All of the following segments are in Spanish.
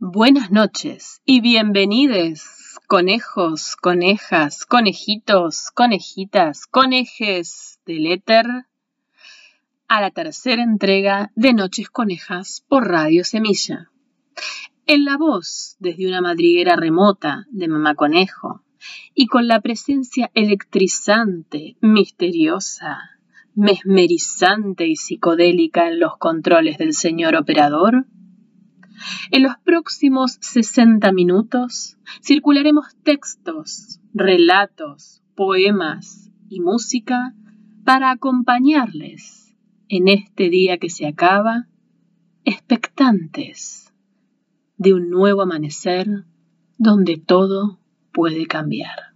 Buenas noches y bienvenidos, conejos, conejas, conejitos, conejitas, conejes del éter, a la tercera entrega de Noches Conejas por Radio Semilla. En la voz, desde una madriguera remota de Mamá Conejo, y con la presencia electrizante, misteriosa, mesmerizante y psicodélica en los controles del señor operador, en los próximos 60 minutos circularemos textos, relatos, poemas y música para acompañarles en este día que se acaba, expectantes de un nuevo amanecer donde todo puede cambiar.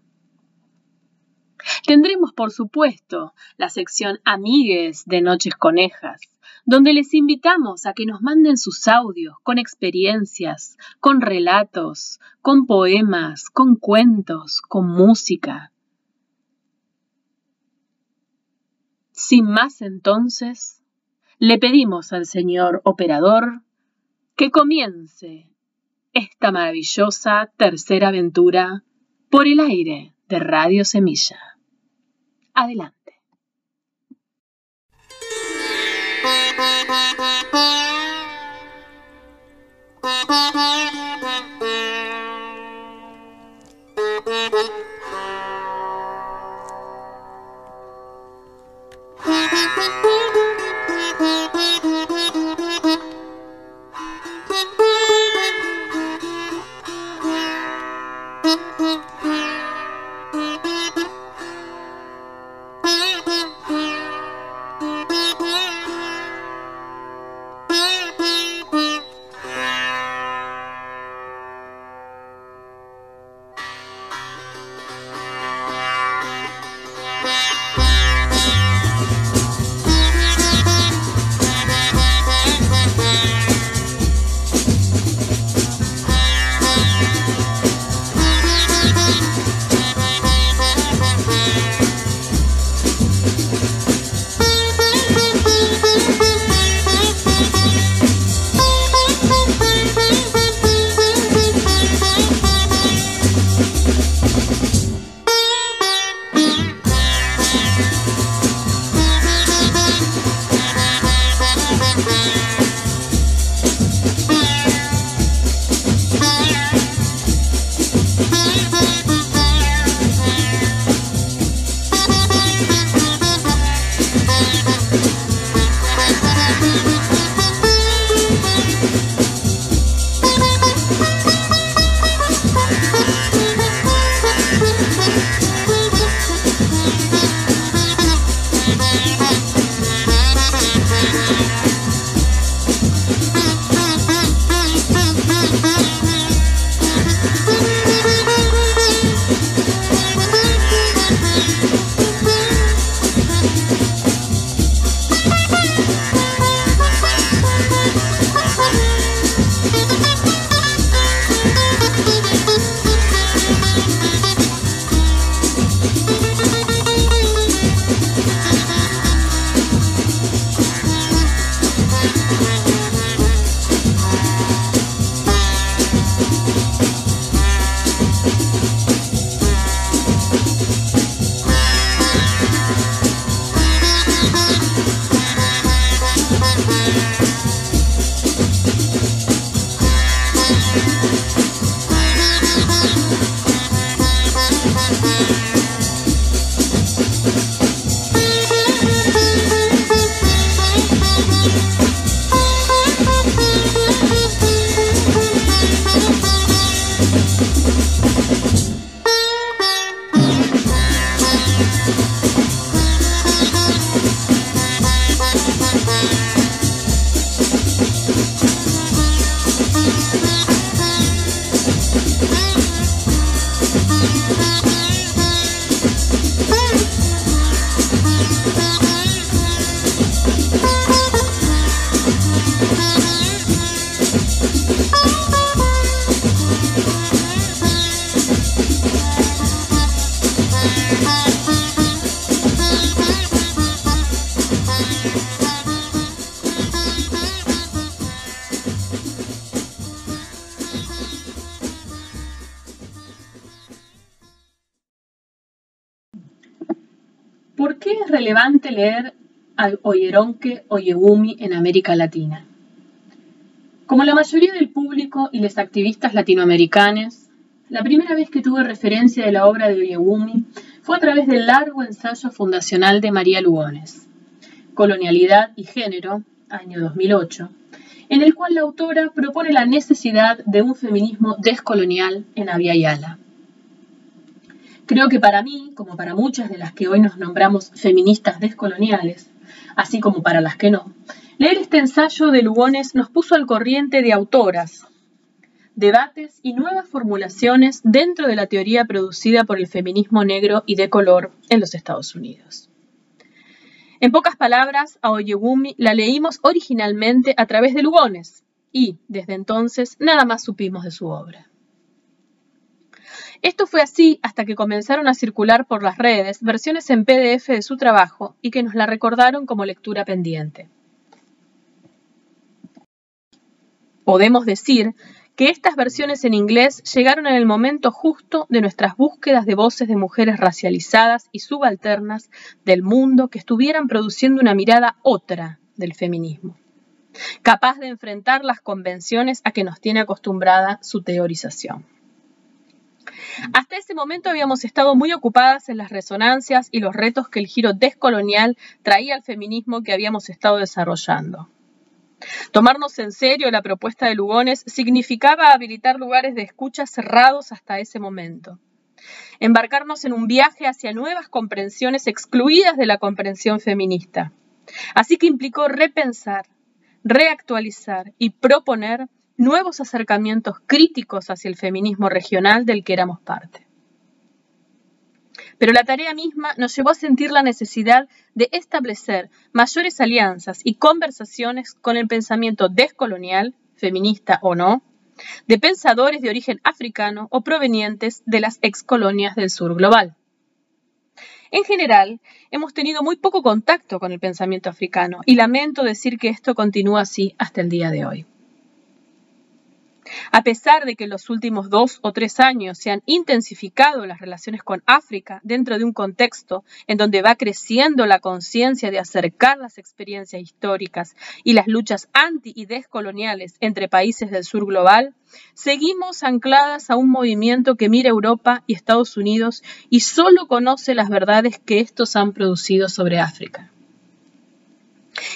Tendremos, por supuesto, la sección Amigues de Noches Conejas, donde les invitamos a que nos manden sus audios con experiencias, con relatos, con poemas, con cuentos, con música. Sin más entonces, le pedimos al señor operador que comience esta maravillosa tercera aventura por el aire de Radio Semilla. Adelante. Música leer a Oyeronke Oyegumi en América Latina? Como la mayoría del público y los activistas latinoamericanos, la primera vez que tuve referencia de la obra de Oyegumi fue a través del largo ensayo fundacional de María Lugones, Colonialidad y Género, año 2008, en el cual la autora propone la necesidad de un feminismo descolonial en Yala. Creo que para mí, como para muchas de las que hoy nos nombramos feministas descoloniales, así como para las que no, leer este ensayo de Lugones nos puso al corriente de autoras, debates y nuevas formulaciones dentro de la teoría producida por el feminismo negro y de color en los Estados Unidos. En pocas palabras, a Oyegumi la leímos originalmente a través de Lugones y, desde entonces, nada más supimos de su obra. Esto fue así hasta que comenzaron a circular por las redes versiones en PDF de su trabajo y que nos la recordaron como lectura pendiente. Podemos decir que estas versiones en inglés llegaron en el momento justo de nuestras búsquedas de voces de mujeres racializadas y subalternas del mundo que estuvieran produciendo una mirada otra del feminismo, capaz de enfrentar las convenciones a que nos tiene acostumbrada su teorización. Hasta ese momento habíamos estado muy ocupadas en las resonancias y los retos que el giro descolonial traía al feminismo que habíamos estado desarrollando. Tomarnos en serio la propuesta de Lugones significaba habilitar lugares de escucha cerrados hasta ese momento. Embarcarnos en un viaje hacia nuevas comprensiones excluidas de la comprensión feminista. Así que implicó repensar, reactualizar y proponer nuevos acercamientos críticos hacia el feminismo regional del que éramos parte. Pero la tarea misma nos llevó a sentir la necesidad de establecer mayores alianzas y conversaciones con el pensamiento descolonial, feminista o no, de pensadores de origen africano o provenientes de las excolonias del sur global. En general, hemos tenido muy poco contacto con el pensamiento africano y lamento decir que esto continúa así hasta el día de hoy. A pesar de que en los últimos dos o tres años se han intensificado las relaciones con África dentro de un contexto en donde va creciendo la conciencia de acercar las experiencias históricas y las luchas anti y descoloniales entre países del sur global, seguimos ancladas a un movimiento que mira Europa y Estados Unidos y solo conoce las verdades que estos han producido sobre África.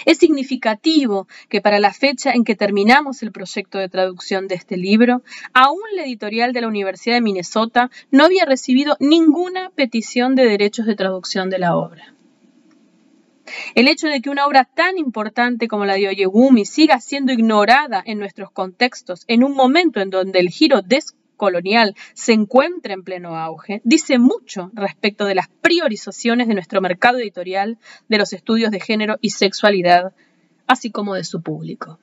Es significativo que para la fecha en que terminamos el proyecto de traducción de este libro, aún la editorial de la Universidad de Minnesota no había recibido ninguna petición de derechos de traducción de la obra. El hecho de que una obra tan importante como la de Oyegumi siga siendo ignorada en nuestros contextos en un momento en donde el giro colonial se encuentra en pleno auge, dice mucho respecto de las priorizaciones de nuestro mercado editorial de los estudios de género y sexualidad, así como de su público.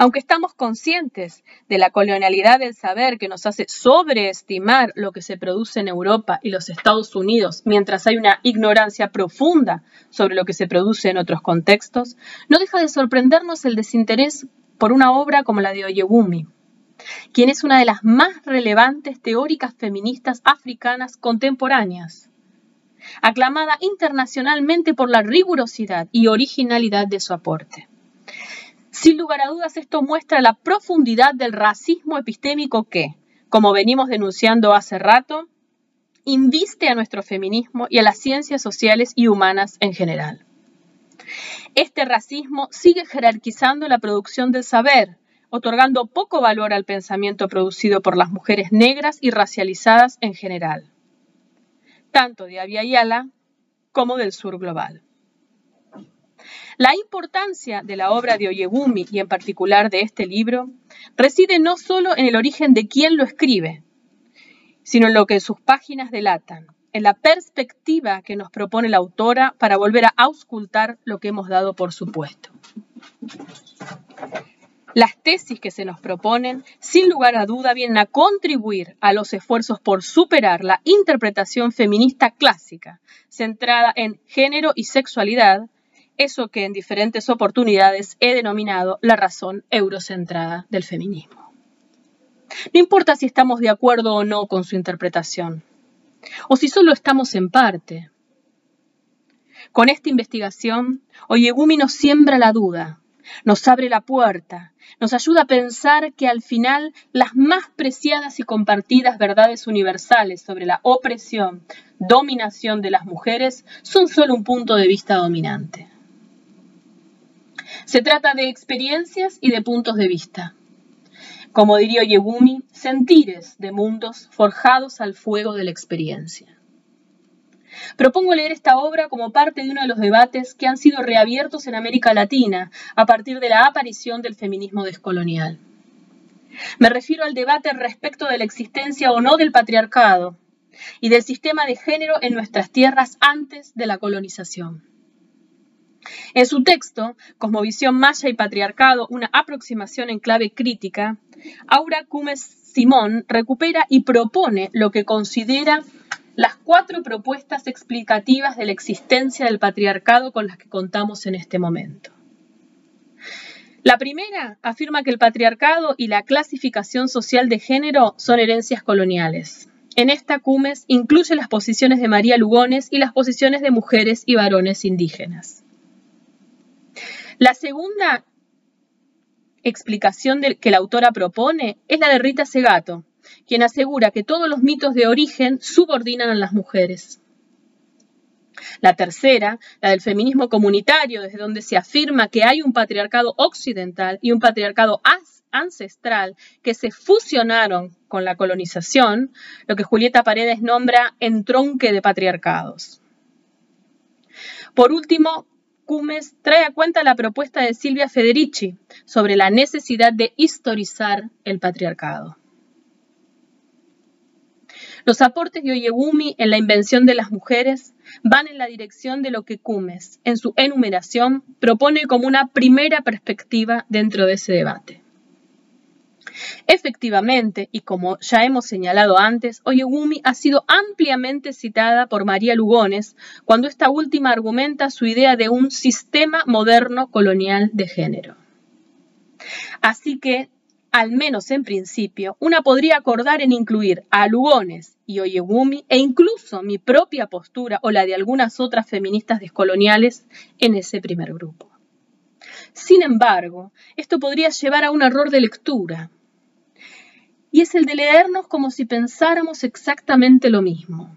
Aunque estamos conscientes de la colonialidad del saber que nos hace sobreestimar lo que se produce en Europa y los Estados Unidos, mientras hay una ignorancia profunda sobre lo que se produce en otros contextos, no deja de sorprendernos el desinterés por una obra como la de Oyegumi, quien es una de las más relevantes teóricas feministas africanas contemporáneas, aclamada internacionalmente por la rigurosidad y originalidad de su aporte. Sin lugar a dudas, esto muestra la profundidad del racismo epistémico que, como venimos denunciando hace rato, inviste a nuestro feminismo y a las ciencias sociales y humanas en general. Este racismo sigue jerarquizando la producción del saber, otorgando poco valor al pensamiento producido por las mujeres negras y racializadas en general, tanto de Yala como del sur global. La importancia de la obra de Oyegumi y en particular de este libro reside no solo en el origen de quien lo escribe, sino en lo que sus páginas delatan, en la perspectiva que nos propone la autora para volver a auscultar lo que hemos dado por supuesto. Las tesis que se nos proponen, sin lugar a duda, vienen a contribuir a los esfuerzos por superar la interpretación feminista clásica, centrada en género y sexualidad, eso que en diferentes oportunidades he denominado la razón eurocentrada del feminismo. No importa si estamos de acuerdo o no con su interpretación, o si solo estamos en parte, Con esta investigación, Oyegumi nos siembra la duda, nos abre la puerta, nos ayuda a pensar que al final las más preciadas y compartidas verdades universales sobre la opresión, dominación de las mujeres son solo un punto de vista dominante. Se trata de experiencias y de puntos de vista. Como diría Oyegumi, sentires de mundos forjados al fuego de la experiencia. Propongo leer esta obra como parte de uno de los debates que han sido reabiertos en América Latina a partir de la aparición del feminismo descolonial. Me refiero al debate respecto de la existencia o no del patriarcado y del sistema de género en nuestras tierras antes de la colonización. En su texto, Cosmovisión Maya y Patriarcado, una aproximación en clave crítica, Aura Cumes Simón recupera y propone lo que considera las cuatro propuestas explicativas de la existencia del patriarcado con las que contamos en este momento. La primera afirma que el patriarcado y la clasificación social de género son herencias coloniales. En esta Cumes incluye las posiciones de María Lugones y las posiciones de mujeres y varones indígenas. La segunda explicación que la autora propone es la de Rita Segato, quien asegura que todos los mitos de origen subordinan a las mujeres. La tercera, la del feminismo comunitario, desde donde se afirma que hay un patriarcado occidental y un patriarcado ancestral que se fusionaron con la colonización, lo que Julieta Paredes nombra entronque de patriarcados. Por último, Cumes trae a cuenta la propuesta de Silvia Federici sobre la necesidad de historizar el patriarcado. Los aportes de Oyegumi en la invención de las mujeres van en la dirección de lo que Cumes, en su enumeración, propone como una primera perspectiva dentro de ese debate. Efectivamente, y como ya hemos señalado antes, Oyegumi ha sido ampliamente citada por María Lugones cuando esta última argumenta su idea de un sistema moderno colonial de género. Así que al menos en principio, una podría acordar en incluir a Lugones y Oyegumi e incluso mi propia postura o la de algunas otras feministas descoloniales en ese primer grupo. Sin embargo, esto podría llevar a un error de lectura, y es el de leernos como si pensáramos exactamente lo mismo,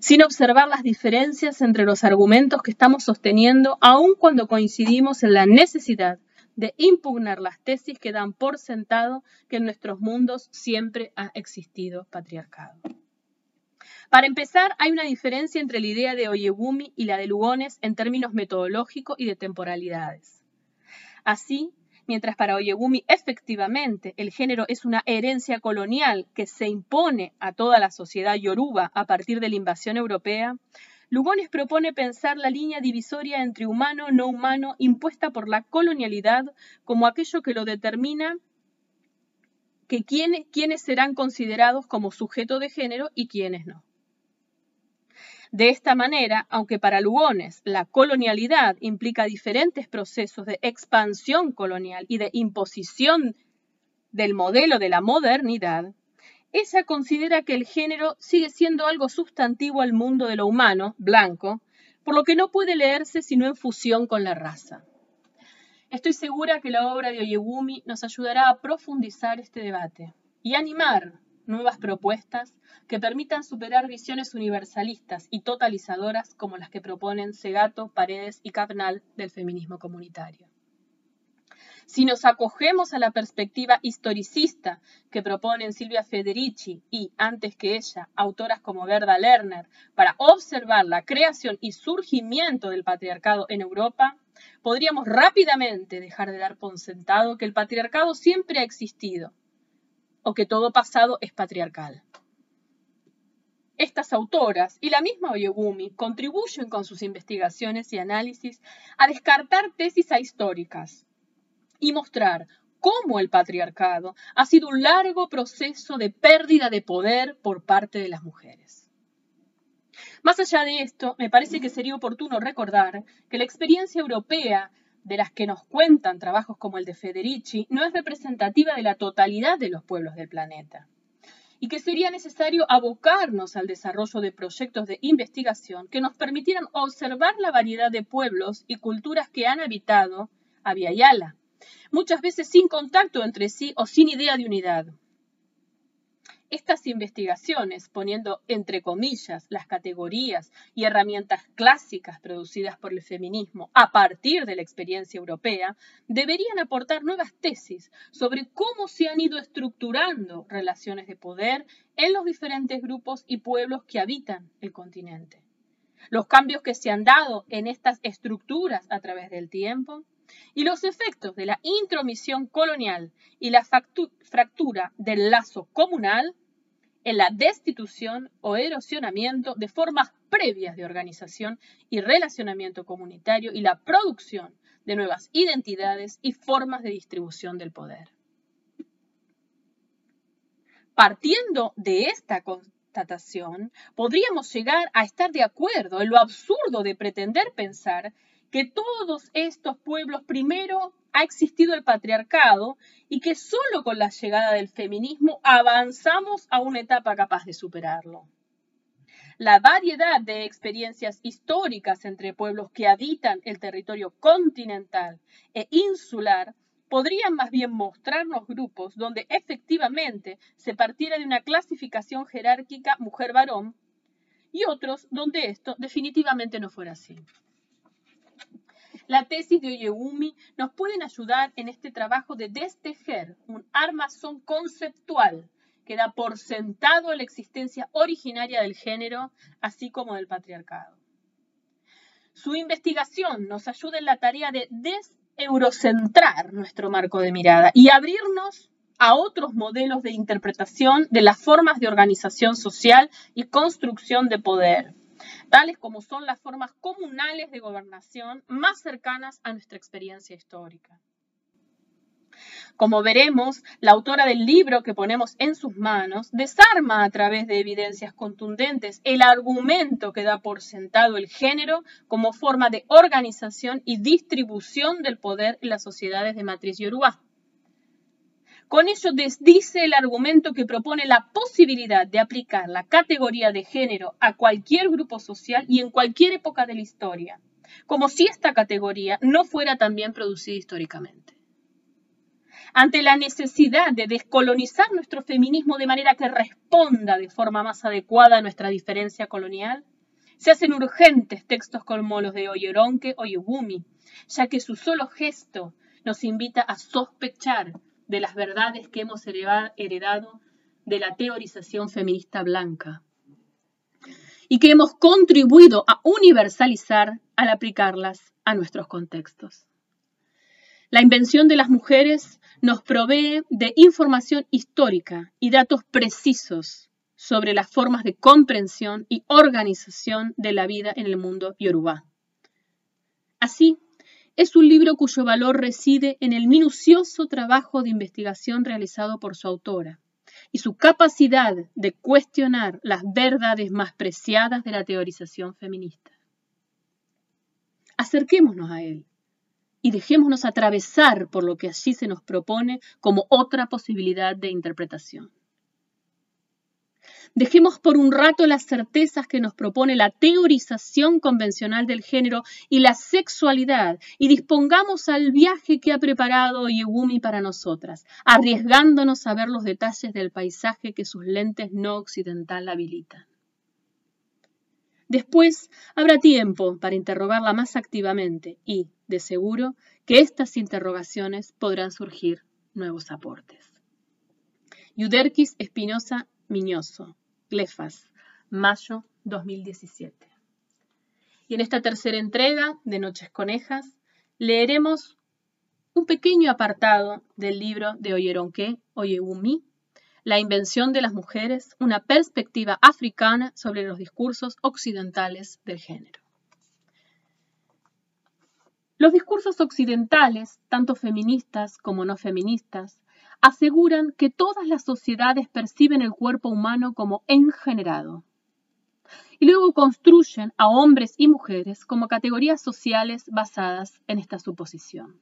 sin observar las diferencias entre los argumentos que estamos sosteniendo, aun cuando coincidimos en la necesidad de impugnar las tesis que dan por sentado que en nuestros mundos siempre ha existido patriarcado. Para empezar, hay una diferencia entre la idea de Oyebumi y la de Lugones en términos metodológicos y de temporalidades. Así, mientras para Oyebumi efectivamente el género es una herencia colonial que se impone a toda la sociedad yoruba a partir de la invasión europea, Lugones propone pensar la línea divisoria entre humano no humano impuesta por la colonialidad como aquello que lo determina que quiénes, serán considerados como sujeto de género y quiénes no. De esta manera, aunque para Lugones la colonialidad implica diferentes procesos de expansión colonial y de imposición del modelo de la modernidad, ella considera que el género sigue siendo algo sustantivo al mundo de lo humano, blanco, por lo que no puede leerse sino en fusión con la raza. Estoy segura que la obra de Oyegumi nos ayudará a profundizar este debate y animar nuevas propuestas que permitan superar visiones universalistas y totalizadoras como las que proponen Segato, Paredes y Capnal del feminismo comunitario. Si nos acogemos a la perspectiva historicista que proponen Silvia Federici y, antes que ella, autoras como Gerda Lerner, para observar la creación y surgimiento del patriarcado en Europa, podríamos rápidamente dejar de dar por sentado que el patriarcado siempre ha existido o que todo pasado es patriarcal. Estas autoras y la misma Oyegumi contribuyen con sus investigaciones y análisis a descartar tesis ahistóricas, y mostrar cómo el patriarcado ha sido un largo proceso de pérdida de poder por parte de las mujeres. Más allá de esto, me parece que sería oportuno recordar que la experiencia europea de las que nos cuentan trabajos como el de Federici no es representativa de la totalidad de los pueblos del planeta. y que sería necesario abocarnos al desarrollo de proyectos de investigación que nos permitieran observar la variedad de pueblos y culturas que han habitado Yala, muchas veces sin contacto entre sí o sin idea de unidad. Estas investigaciones, poniendo entre comillas las categorías y herramientas clásicas producidas por el feminismo a partir de la experiencia europea, deberían aportar nuevas tesis sobre cómo se han ido estructurando relaciones de poder en los diferentes grupos y pueblos que habitan el continente. Los cambios que se han dado en estas estructuras a través del tiempo y los efectos de la intromisión colonial y la fractura del lazo comunal en la destitución o erosionamiento de formas previas de organización y relacionamiento comunitario y la producción de nuevas identidades y formas de distribución del poder. Partiendo de esta constatación, podríamos llegar a estar de acuerdo en lo absurdo de pretender pensar que todos estos pueblos primero ha existido el patriarcado y que solo con la llegada del feminismo avanzamos a una etapa capaz de superarlo. La variedad de experiencias históricas entre pueblos que habitan el territorio continental e insular podrían más bien mostrarnos grupos donde efectivamente se partiera de una clasificación jerárquica mujer-varón y otros donde esto definitivamente no fuera así. La tesis de Oyegumi nos pueden ayudar en este trabajo de destejer un armazón conceptual que da por sentado la existencia originaria del género, así como del patriarcado. Su investigación nos ayuda en la tarea de deseurocentrar nuestro marco de mirada y abrirnos a otros modelos de interpretación de las formas de organización social y construcción de poder tales como son las formas comunales de gobernación más cercanas a nuestra experiencia histórica. Como veremos, la autora del libro que ponemos en sus manos desarma a través de evidencias contundentes el argumento que da por sentado el género como forma de organización y distribución del poder en las sociedades de matriz yoruba. Con ello desdice el argumento que propone la posibilidad de aplicar la categoría de género a cualquier grupo social y en cualquier época de la historia, como si esta categoría no fuera también producida históricamente. Ante la necesidad de descolonizar nuestro feminismo de manera que responda de forma más adecuada a nuestra diferencia colonial, se hacen urgentes textos como los de Oyeronke o Yugumi, ya que su solo gesto nos invita a sospechar de las verdades que hemos heredado de la teorización feminista blanca y que hemos contribuido a universalizar al aplicarlas a nuestros contextos. La invención de las mujeres nos provee de información histórica y datos precisos sobre las formas de comprensión y organización de la vida en el mundo yoruba. Así, es un libro cuyo valor reside en el minucioso trabajo de investigación realizado por su autora y su capacidad de cuestionar las verdades más preciadas de la teorización feminista. Acerquémonos a él y dejémonos atravesar por lo que allí se nos propone como otra posibilidad de interpretación. Dejemos por un rato las certezas que nos propone la teorización convencional del género y la sexualidad y dispongamos al viaje que ha preparado Yegumi para nosotras, arriesgándonos a ver los detalles del paisaje que sus lentes no occidental habilitan. Después habrá tiempo para interrogarla más activamente y, de seguro, que estas interrogaciones podrán surgir nuevos aportes. Yuderquis Espinosa Miñoso, Glefas, mayo 2017. Y en esta tercera entrega de Noches Conejas leeremos un pequeño apartado del libro de Oyeronke Oyewumi, La invención de las mujeres, una perspectiva africana sobre los discursos occidentales del género. Los discursos occidentales, tanto feministas como no feministas, aseguran que todas las sociedades perciben el cuerpo humano como engenerado. Y luego construyen a hombres y mujeres como categorías sociales basadas en esta suposición.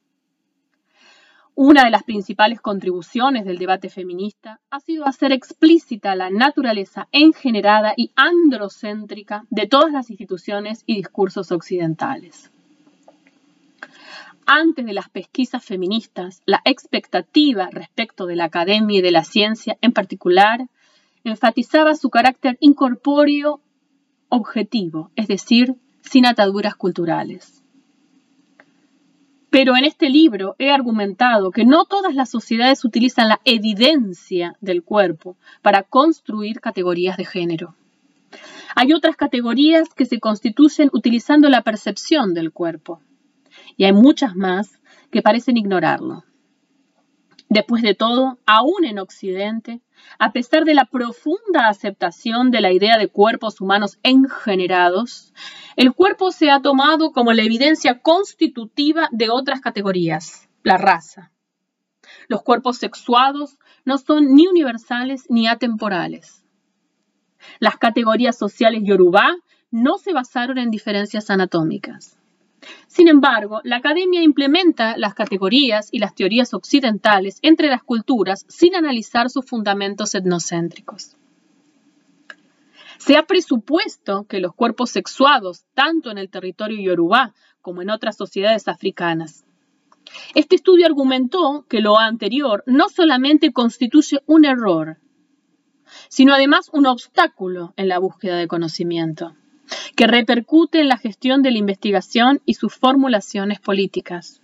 Una de las principales contribuciones del debate feminista ha sido hacer explícita la naturaleza engenerada y androcéntrica de todas las instituciones y discursos occidentales. Antes de las pesquisas feministas, la expectativa respecto de la academia y de la ciencia en particular enfatizaba su carácter incorpóreo objetivo, es decir, sin ataduras culturales. Pero en este libro he argumentado que no todas las sociedades utilizan la evidencia del cuerpo para construir categorías de género. Hay otras categorías que se constituyen utilizando la percepción del cuerpo. Y hay muchas más que parecen ignorarlo. Después de todo, aún en Occidente, a pesar de la profunda aceptación de la idea de cuerpos humanos engenerados, el cuerpo se ha tomado como la evidencia constitutiva de otras categorías, la raza. Los cuerpos sexuados no son ni universales ni atemporales. Las categorías sociales yorubá no se basaron en diferencias anatómicas. Sin embargo, la academia implementa las categorías y las teorías occidentales entre las culturas sin analizar sus fundamentos etnocéntricos. Se ha presupuesto que los cuerpos sexuados, tanto en el territorio yorubá como en otras sociedades africanas. Este estudio argumentó que lo anterior no solamente constituye un error, sino además un obstáculo en la búsqueda de conocimiento que repercute en la gestión de la investigación y sus formulaciones políticas.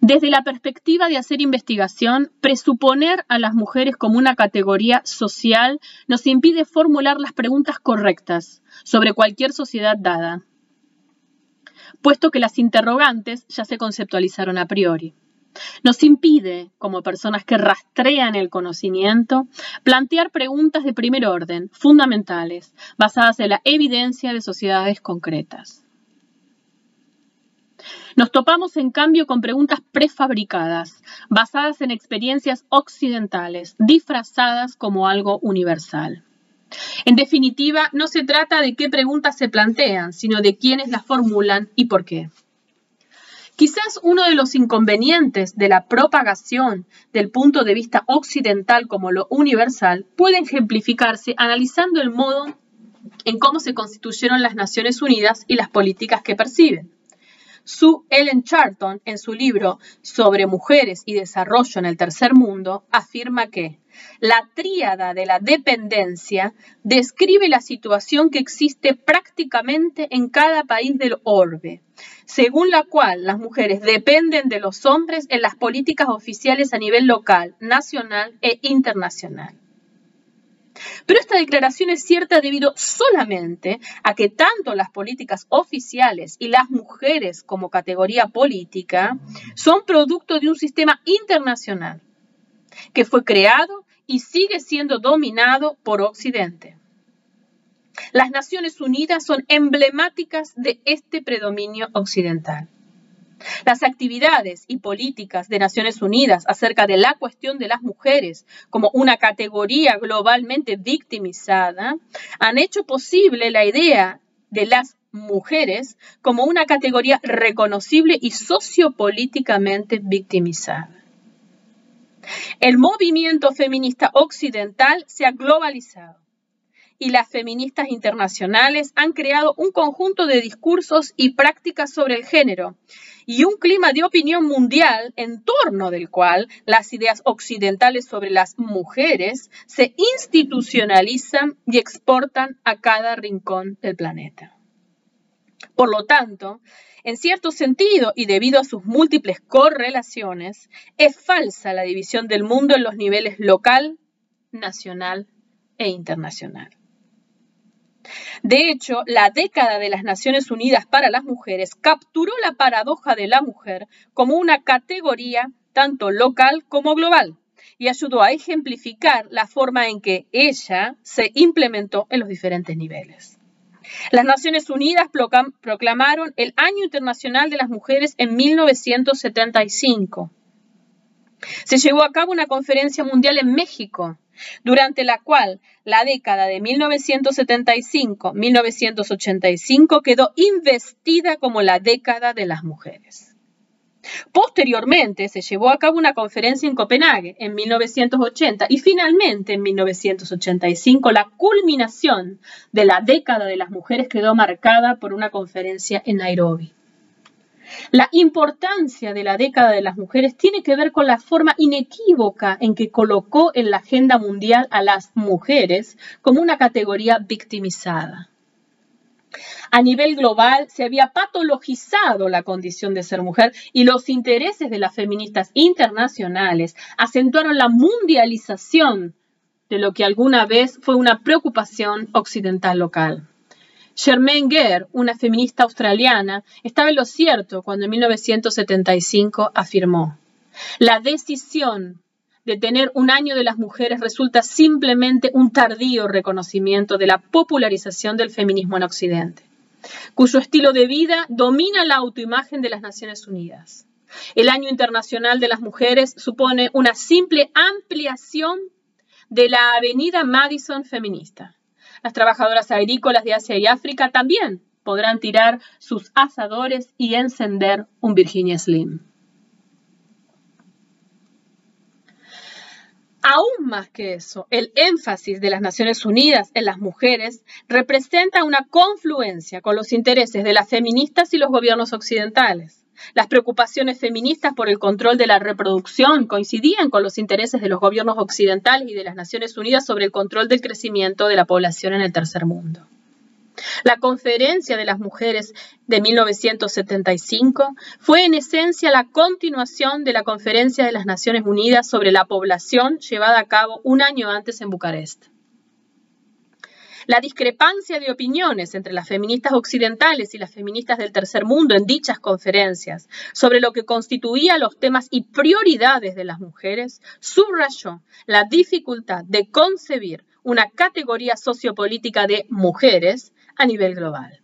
Desde la perspectiva de hacer investigación, presuponer a las mujeres como una categoría social nos impide formular las preguntas correctas sobre cualquier sociedad dada, puesto que las interrogantes ya se conceptualizaron a priori. Nos impide, como personas que rastrean el conocimiento, plantear preguntas de primer orden, fundamentales, basadas en la evidencia de sociedades concretas. Nos topamos, en cambio, con preguntas prefabricadas, basadas en experiencias occidentales, disfrazadas como algo universal. En definitiva, no se trata de qué preguntas se plantean, sino de quiénes las formulan y por qué. Quizás uno de los inconvenientes de la propagación del punto de vista occidental como lo universal puede ejemplificarse analizando el modo en cómo se constituyeron las Naciones Unidas y las políticas que perciben. Sue Ellen Charlton, en su libro sobre mujeres y desarrollo en el tercer mundo, afirma que la tríada de la dependencia describe la situación que existe prácticamente en cada país del orbe, según la cual las mujeres dependen de los hombres en las políticas oficiales a nivel local, nacional e internacional. Pero esta declaración es cierta debido solamente a que tanto las políticas oficiales y las mujeres como categoría política son producto de un sistema internacional que fue creado y sigue siendo dominado por Occidente. Las Naciones Unidas son emblemáticas de este predominio occidental. Las actividades y políticas de Naciones Unidas acerca de la cuestión de las mujeres como una categoría globalmente victimizada han hecho posible la idea de las mujeres como una categoría reconocible y sociopolíticamente victimizada. El movimiento feminista occidental se ha globalizado y las feministas internacionales han creado un conjunto de discursos y prácticas sobre el género y un clima de opinión mundial en torno del cual las ideas occidentales sobre las mujeres se institucionalizan y exportan a cada rincón del planeta. Por lo tanto, en cierto sentido, y debido a sus múltiples correlaciones, es falsa la división del mundo en los niveles local, nacional e internacional. De hecho, la década de las Naciones Unidas para las Mujeres capturó la paradoja de la mujer como una categoría tanto local como global y ayudó a ejemplificar la forma en que ella se implementó en los diferentes niveles. Las Naciones Unidas proclamaron el Año Internacional de las Mujeres en 1975. Se llevó a cabo una conferencia mundial en México, durante la cual la década de 1975-1985 quedó investida como la década de las mujeres. Posteriormente se llevó a cabo una conferencia en Copenhague en 1980 y finalmente en 1985 la culminación de la década de las mujeres quedó marcada por una conferencia en Nairobi. La importancia de la década de las mujeres tiene que ver con la forma inequívoca en que colocó en la agenda mundial a las mujeres como una categoría victimizada. A nivel global se había patologizado la condición de ser mujer y los intereses de las feministas internacionales acentuaron la mundialización de lo que alguna vez fue una preocupación occidental local. Germaine Gere, una feminista australiana, estaba en lo cierto cuando en 1975 afirmó, la decisión de tener un año de las mujeres resulta simplemente un tardío reconocimiento de la popularización del feminismo en Occidente, cuyo estilo de vida domina la autoimagen de las Naciones Unidas. El Año Internacional de las Mujeres supone una simple ampliación de la Avenida Madison feminista. Las trabajadoras agrícolas de Asia y África también podrán tirar sus asadores y encender un Virginia Slim. Aún más que eso, el énfasis de las Naciones Unidas en las mujeres representa una confluencia con los intereses de las feministas y los gobiernos occidentales. Las preocupaciones feministas por el control de la reproducción coincidían con los intereses de los gobiernos occidentales y de las Naciones Unidas sobre el control del crecimiento de la población en el tercer mundo. La Conferencia de las Mujeres de 1975 fue en esencia la continuación de la Conferencia de las Naciones Unidas sobre la Población llevada a cabo un año antes en Bucarest. La discrepancia de opiniones entre las feministas occidentales y las feministas del tercer mundo en dichas conferencias sobre lo que constituía los temas y prioridades de las mujeres subrayó la dificultad de concebir una categoría sociopolítica de mujeres a nivel global.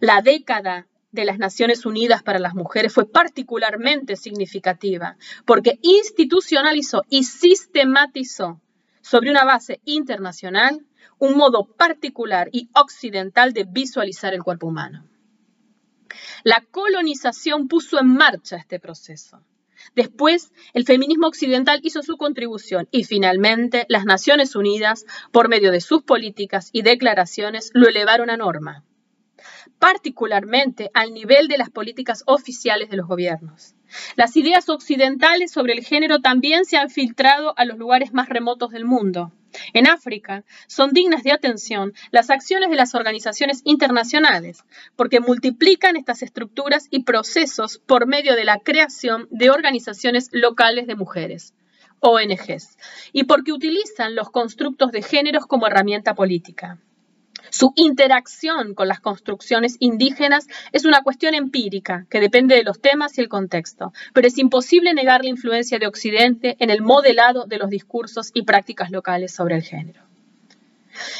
La década de las Naciones Unidas para las Mujeres fue particularmente significativa porque institucionalizó y sistematizó sobre una base internacional un modo particular y occidental de visualizar el cuerpo humano. La colonización puso en marcha este proceso. Después, el feminismo occidental hizo su contribución y finalmente las Naciones Unidas, por medio de sus políticas y declaraciones, lo elevaron a norma, particularmente al nivel de las políticas oficiales de los gobiernos. Las ideas occidentales sobre el género también se han filtrado a los lugares más remotos del mundo. En África son dignas de atención las acciones de las organizaciones internacionales, porque multiplican estas estructuras y procesos por medio de la creación de organizaciones locales de mujeres, ONGs, y porque utilizan los constructos de géneros como herramienta política. Su interacción con las construcciones indígenas es una cuestión empírica que depende de los temas y el contexto, pero es imposible negar la influencia de Occidente en el modelado de los discursos y prácticas locales sobre el género.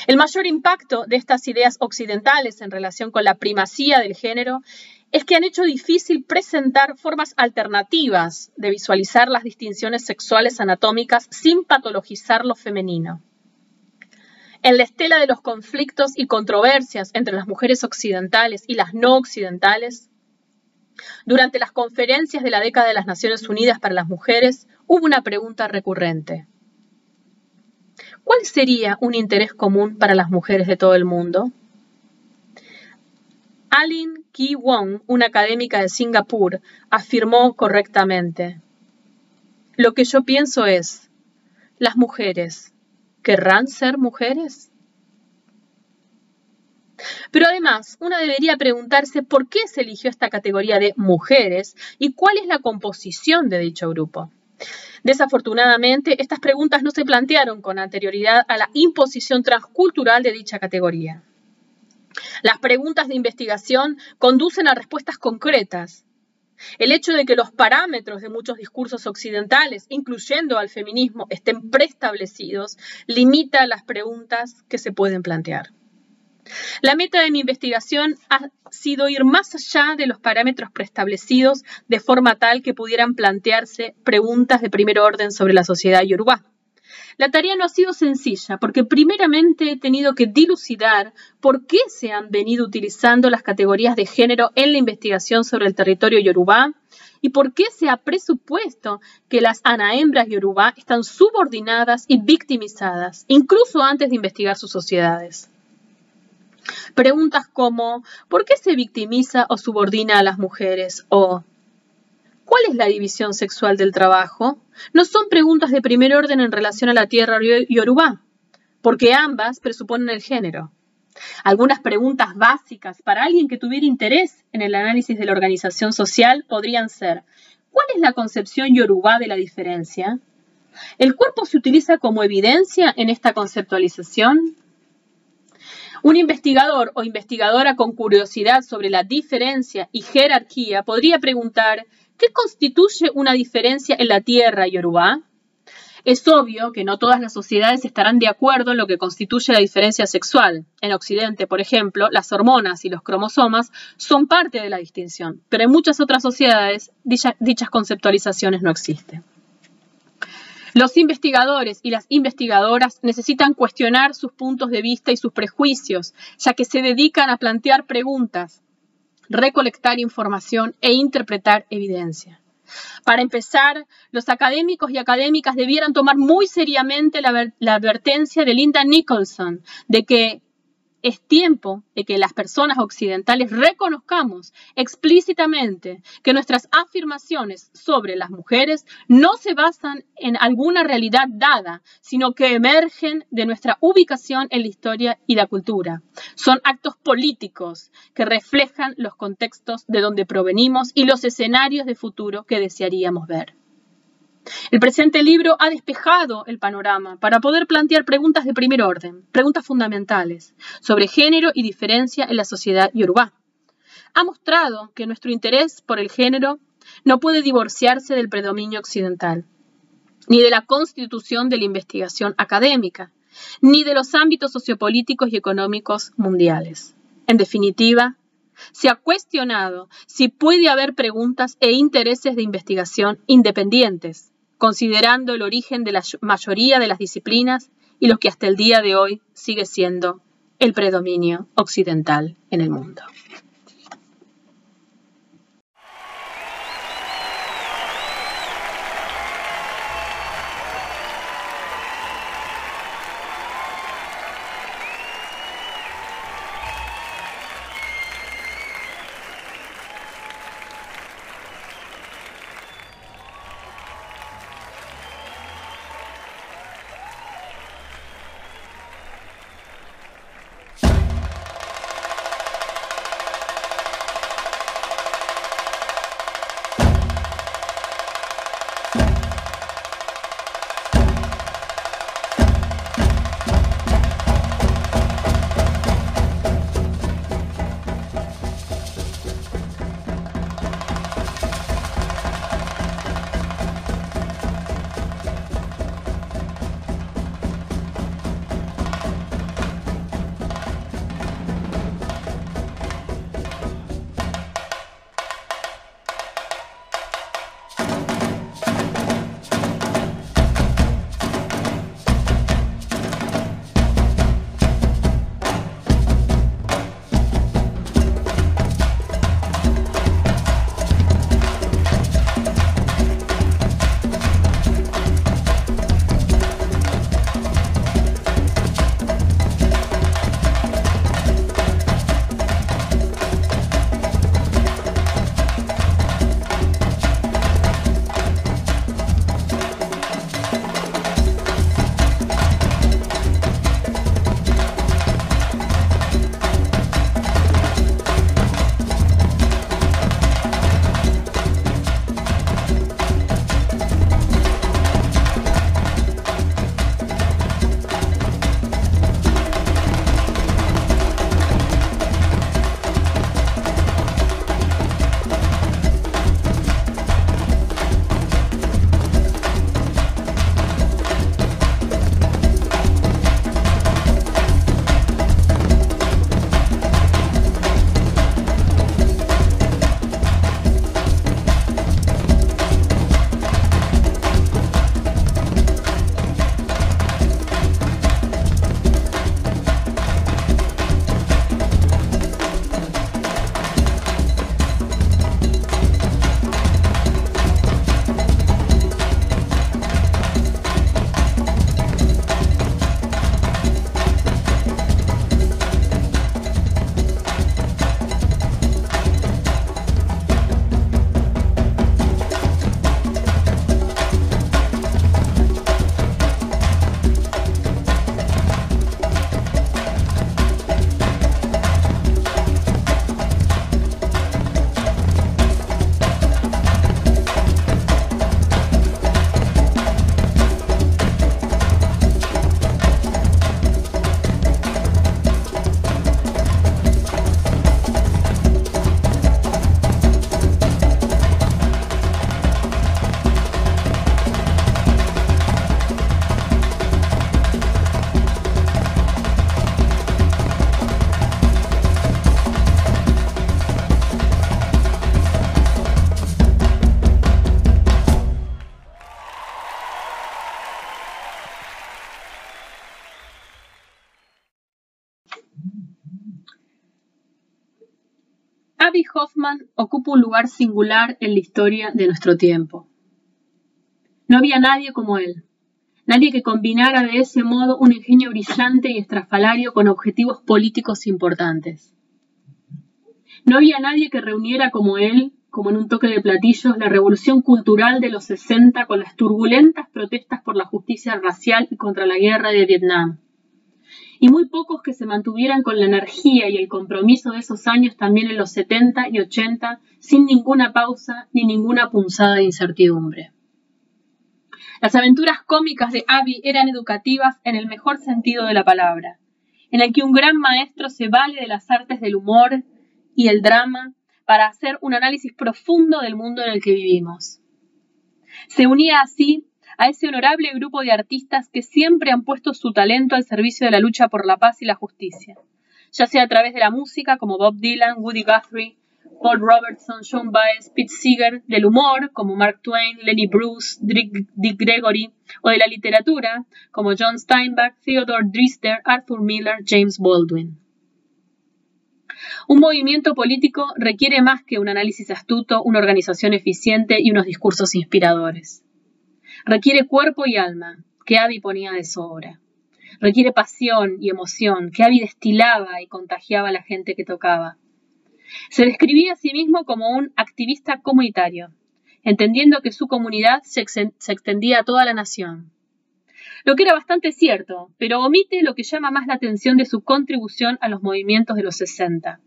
El mayor impacto de estas ideas occidentales en relación con la primacía del género es que han hecho difícil presentar formas alternativas de visualizar las distinciones sexuales anatómicas sin patologizar lo femenino. En la estela de los conflictos y controversias entre las mujeres occidentales y las no occidentales, durante las conferencias de la década de las Naciones Unidas para las Mujeres hubo una pregunta recurrente. ¿Cuál sería un interés común para las mujeres de todo el mundo? Alin Ki Wong, una académica de Singapur, afirmó correctamente, lo que yo pienso es, las mujeres, ¿Querrán ser mujeres? Pero además, una debería preguntarse por qué se eligió esta categoría de mujeres y cuál es la composición de dicho grupo. Desafortunadamente, estas preguntas no se plantearon con anterioridad a la imposición transcultural de dicha categoría. Las preguntas de investigación conducen a respuestas concretas, el hecho de que los parámetros de muchos discursos occidentales, incluyendo al feminismo, estén preestablecidos, limita las preguntas que se pueden plantear. La meta de mi investigación ha sido ir más allá de los parámetros preestablecidos de forma tal que pudieran plantearse preguntas de primer orden sobre la sociedad yoruba. La tarea no ha sido sencilla porque primeramente he tenido que dilucidar por qué se han venido utilizando las categorías de género en la investigación sobre el territorio yorubá y por qué se ha presupuesto que las anaembras yorubá están subordinadas y victimizadas, incluso antes de investigar sus sociedades. Preguntas como ¿por qué se victimiza o subordina a las mujeres? o ¿Cuál es la división sexual del trabajo? No son preguntas de primer orden en relación a la tierra yorubá, porque ambas presuponen el género. Algunas preguntas básicas para alguien que tuviera interés en el análisis de la organización social podrían ser, ¿cuál es la concepción yorubá de la diferencia? ¿El cuerpo se utiliza como evidencia en esta conceptualización? Un investigador o investigadora con curiosidad sobre la diferencia y jerarquía podría preguntar, ¿Qué constituye una diferencia en la tierra yorubá? Es obvio que no todas las sociedades estarán de acuerdo en lo que constituye la diferencia sexual. En Occidente, por ejemplo, las hormonas y los cromosomas son parte de la distinción, pero en muchas otras sociedades dichas conceptualizaciones no existen. Los investigadores y las investigadoras necesitan cuestionar sus puntos de vista y sus prejuicios, ya que se dedican a plantear preguntas recolectar información e interpretar evidencia. Para empezar, los académicos y académicas debieran tomar muy seriamente la, la advertencia de Linda Nicholson de que es tiempo de que las personas occidentales reconozcamos explícitamente que nuestras afirmaciones sobre las mujeres no se basan en alguna realidad dada, sino que emergen de nuestra ubicación en la historia y la cultura. Son actos políticos que reflejan los contextos de donde provenimos y los escenarios de futuro que desearíamos ver. El presente libro ha despejado el panorama para poder plantear preguntas de primer orden, preguntas fundamentales, sobre género y diferencia en la sociedad yorubá. Ha mostrado que nuestro interés por el género no puede divorciarse del predominio occidental, ni de la constitución de la investigación académica, ni de los ámbitos sociopolíticos y económicos mundiales. En definitiva, se ha cuestionado si puede haber preguntas e intereses de investigación independientes considerando el origen de la mayoría de las disciplinas y lo que hasta el día de hoy sigue siendo el predominio occidental en el mundo. Lugar singular en la historia de nuestro tiempo. No había nadie como él, nadie que combinara de ese modo un ingenio brillante y estrafalario con objetivos políticos importantes. No había nadie que reuniera como él, como en un toque de platillos, la revolución cultural de los 60 con las turbulentas protestas por la justicia racial y contra la guerra de Vietnam. Y muy pocos que se mantuvieran con la energía y el compromiso de esos años también en los 70 y 80, sin ninguna pausa ni ninguna punzada de incertidumbre. Las aventuras cómicas de Abby eran educativas en el mejor sentido de la palabra, en el que un gran maestro se vale de las artes del humor y el drama para hacer un análisis profundo del mundo en el que vivimos. Se unía así a ese honorable grupo de artistas que siempre han puesto su talento al servicio de la lucha por la paz y la justicia, ya sea a través de la música como Bob Dylan, Woody Guthrie, Paul Robertson, John Baez, Pete Seeger, del humor como Mark Twain, Lenny Bruce, Dick Gregory, o de la literatura como John Steinbeck, Theodore Dreister, Arthur Miller, James Baldwin. Un movimiento político requiere más que un análisis astuto, una organización eficiente y unos discursos inspiradores. Requiere cuerpo y alma, que Abby ponía de sobra. Requiere pasión y emoción, que Abby destilaba y contagiaba a la gente que tocaba. Se describía a sí mismo como un activista comunitario, entendiendo que su comunidad se, extendía a toda la nación. Lo que era bastante cierto, pero omite lo que llama más la atención de su contribución a los movimientos de los 60,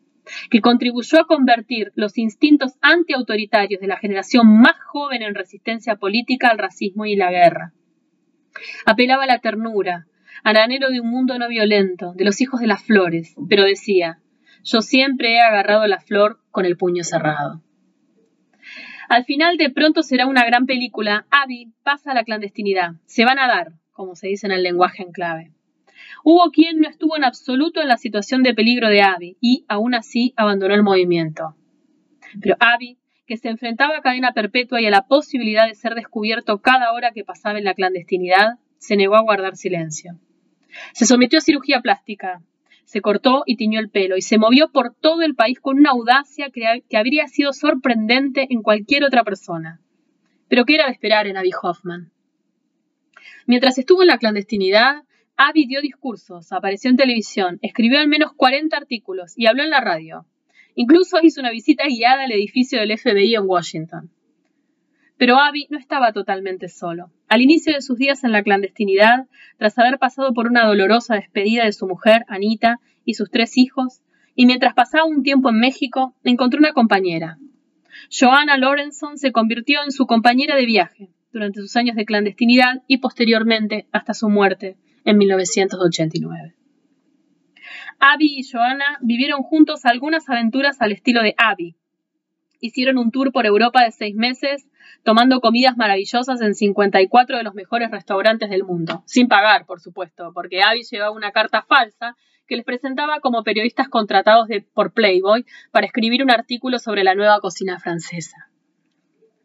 que contribuyó a convertir los instintos antiautoritarios de la generación más joven en resistencia política al racismo y la guerra. Apelaba a la ternura, al anhelo de un mundo no violento, de los hijos de las flores, pero decía, yo siempre he agarrado la flor con el puño cerrado. Al final de pronto será una gran película. Abby pasa a la clandestinidad. Se van a dar, como se dice en el lenguaje en clave. Hubo quien no estuvo en absoluto en la situación de peligro de Abby y, aún así, abandonó el movimiento. Pero Abby, que se enfrentaba a cadena perpetua y a la posibilidad de ser descubierto cada hora que pasaba en la clandestinidad, se negó a guardar silencio. Se sometió a cirugía plástica, se cortó y tiñó el pelo y se movió por todo el país con una audacia que, habría sido sorprendente en cualquier otra persona. Pero ¿qué era de esperar en Abby Hoffman? Mientras estuvo en la clandestinidad, Abby dio discursos, apareció en televisión, escribió al menos 40 artículos y habló en la radio. Incluso hizo una visita guiada al edificio del FBI en Washington. Pero Abby no estaba totalmente solo. Al inicio de sus días en la clandestinidad, tras haber pasado por una dolorosa despedida de su mujer, Anita, y sus tres hijos, y mientras pasaba un tiempo en México, encontró una compañera. Joanna Lorenson se convirtió en su compañera de viaje durante sus años de clandestinidad y posteriormente hasta su muerte en 1989. Abby y Joanna vivieron juntos algunas aventuras al estilo de Abby. Hicieron un tour por Europa de seis meses, tomando comidas maravillosas en 54 de los mejores restaurantes del mundo, sin pagar, por supuesto, porque Abby llevaba una carta falsa que les presentaba como periodistas contratados por Playboy para escribir un artículo sobre la nueva cocina francesa.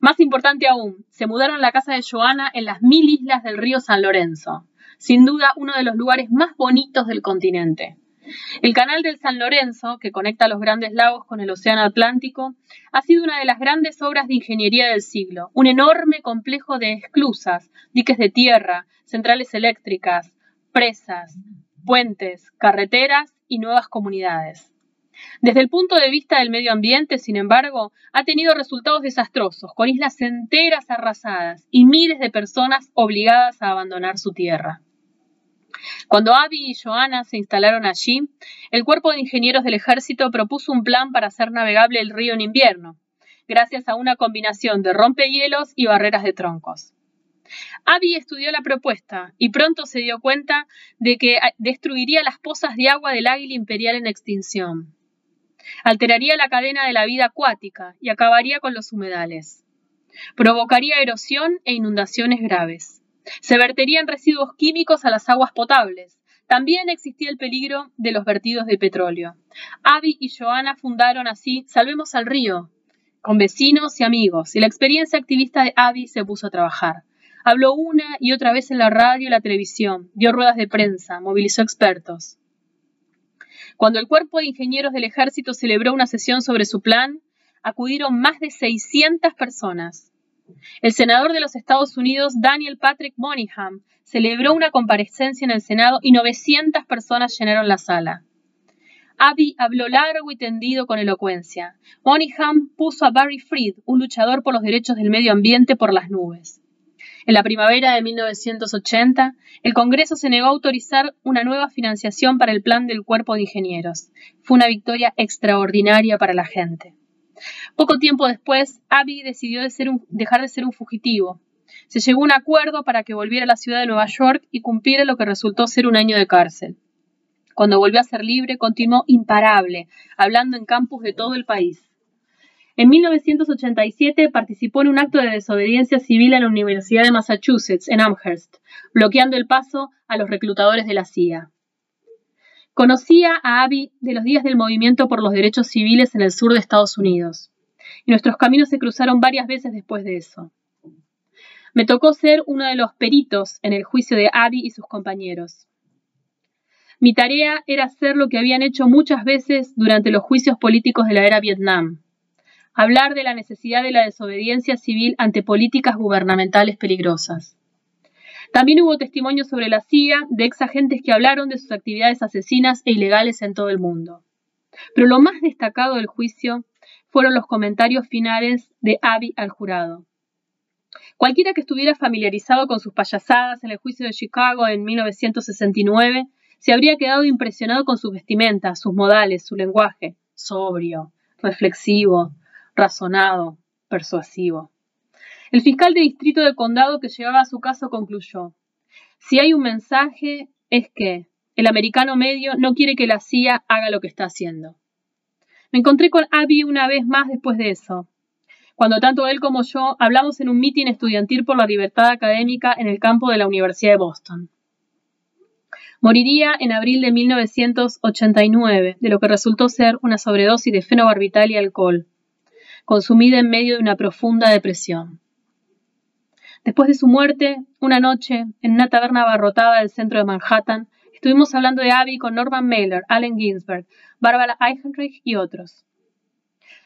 Más importante aún, se mudaron a la casa de Joana en las mil islas del río San Lorenzo, sin duda uno de los lugares más bonitos del continente. El canal del San Lorenzo, que conecta los grandes lagos con el Océano Atlántico, ha sido una de las grandes obras de ingeniería del siglo, un enorme complejo de esclusas, diques de tierra, centrales eléctricas, presas, puentes, carreteras y nuevas comunidades. Desde el punto de vista del medio ambiente, sin embargo, ha tenido resultados desastrosos, con islas enteras arrasadas y miles de personas obligadas a abandonar su tierra. Cuando Abby y Joanna se instalaron allí, el cuerpo de ingenieros del ejército propuso un plan para hacer navegable el río en invierno, gracias a una combinación de rompehielos y barreras de troncos. Abby estudió la propuesta y pronto se dio cuenta de que destruiría las pozas de agua del águila imperial en extinción. Alteraría la cadena de la vida acuática y acabaría con los humedales. Provocaría erosión e inundaciones graves. Se verterían residuos químicos a las aguas potables. También existía el peligro de los vertidos de petróleo. Abby y Joanna fundaron así Salvemos al Río, con vecinos y amigos, y la experiencia activista de Abby se puso a trabajar. Habló una y otra vez en la radio y la televisión, dio ruedas de prensa, movilizó expertos. Cuando el cuerpo de ingenieros del ejército celebró una sesión sobre su plan, acudieron más de 600 personas. El senador de los Estados Unidos, Daniel Patrick Monaghan, celebró una comparecencia en el Senado y 900 personas llenaron la sala. Abby habló largo y tendido con elocuencia. Monaghan puso a Barry Fried, un luchador por los derechos del medio ambiente, por las nubes. En la primavera de 1980, el Congreso se negó a autorizar una nueva financiación para el plan del Cuerpo de Ingenieros. Fue una victoria extraordinaria para la gente. Poco tiempo después, Abby decidió dejar de ser un fugitivo. Se llegó a un acuerdo para que volviera a la ciudad de Nueva York y cumpliera lo que resultó ser un año de cárcel. Cuando volvió a ser libre, continuó imparable, hablando en campus de todo el país. En 1987 participó en un acto de desobediencia civil en la Universidad de Massachusetts, en Amherst, bloqueando el paso a los reclutadores de la CIA. Conocía a Abby de los días del movimiento por los derechos civiles en el sur de Estados Unidos, y nuestros caminos se cruzaron varias veces después de eso. Me tocó ser uno de los peritos en el juicio de Abby y sus compañeros. Mi tarea era hacer lo que habían hecho muchas veces durante los juicios políticos de la era Vietnam, hablar de la necesidad de la desobediencia civil ante políticas gubernamentales peligrosas. También hubo testimonios sobre la CIA de ex agentes que hablaron de sus actividades asesinas e ilegales en todo el mundo. Pero lo más destacado del juicio fueron los comentarios finales de Abby al jurado. Cualquiera que estuviera familiarizado con sus payasadas en el juicio de Chicago en 1969 se habría quedado impresionado con sus vestimentas, sus modales, su lenguaje, sobrio, reflexivo, razonado, persuasivo. El fiscal de distrito de condado que llegaba a su caso concluyó, si hay un mensaje es que el americano medio no quiere que la CIA haga lo que está haciendo. Me encontré con Abby una vez más después de eso, cuando tanto él como yo hablamos en un mitin estudiantil por la libertad académica en el campo de la Universidad de Boston. Moriría en abril de 1989, de lo que resultó ser una sobredosis de fenobarbital y alcohol, consumida en medio de una profunda depresión. Después de su muerte, una noche, en una taberna abarrotada del centro de Manhattan, estuvimos hablando de Abby con Norman Mailer, Allen Ginsberg, Barbara Eichenreich y otros.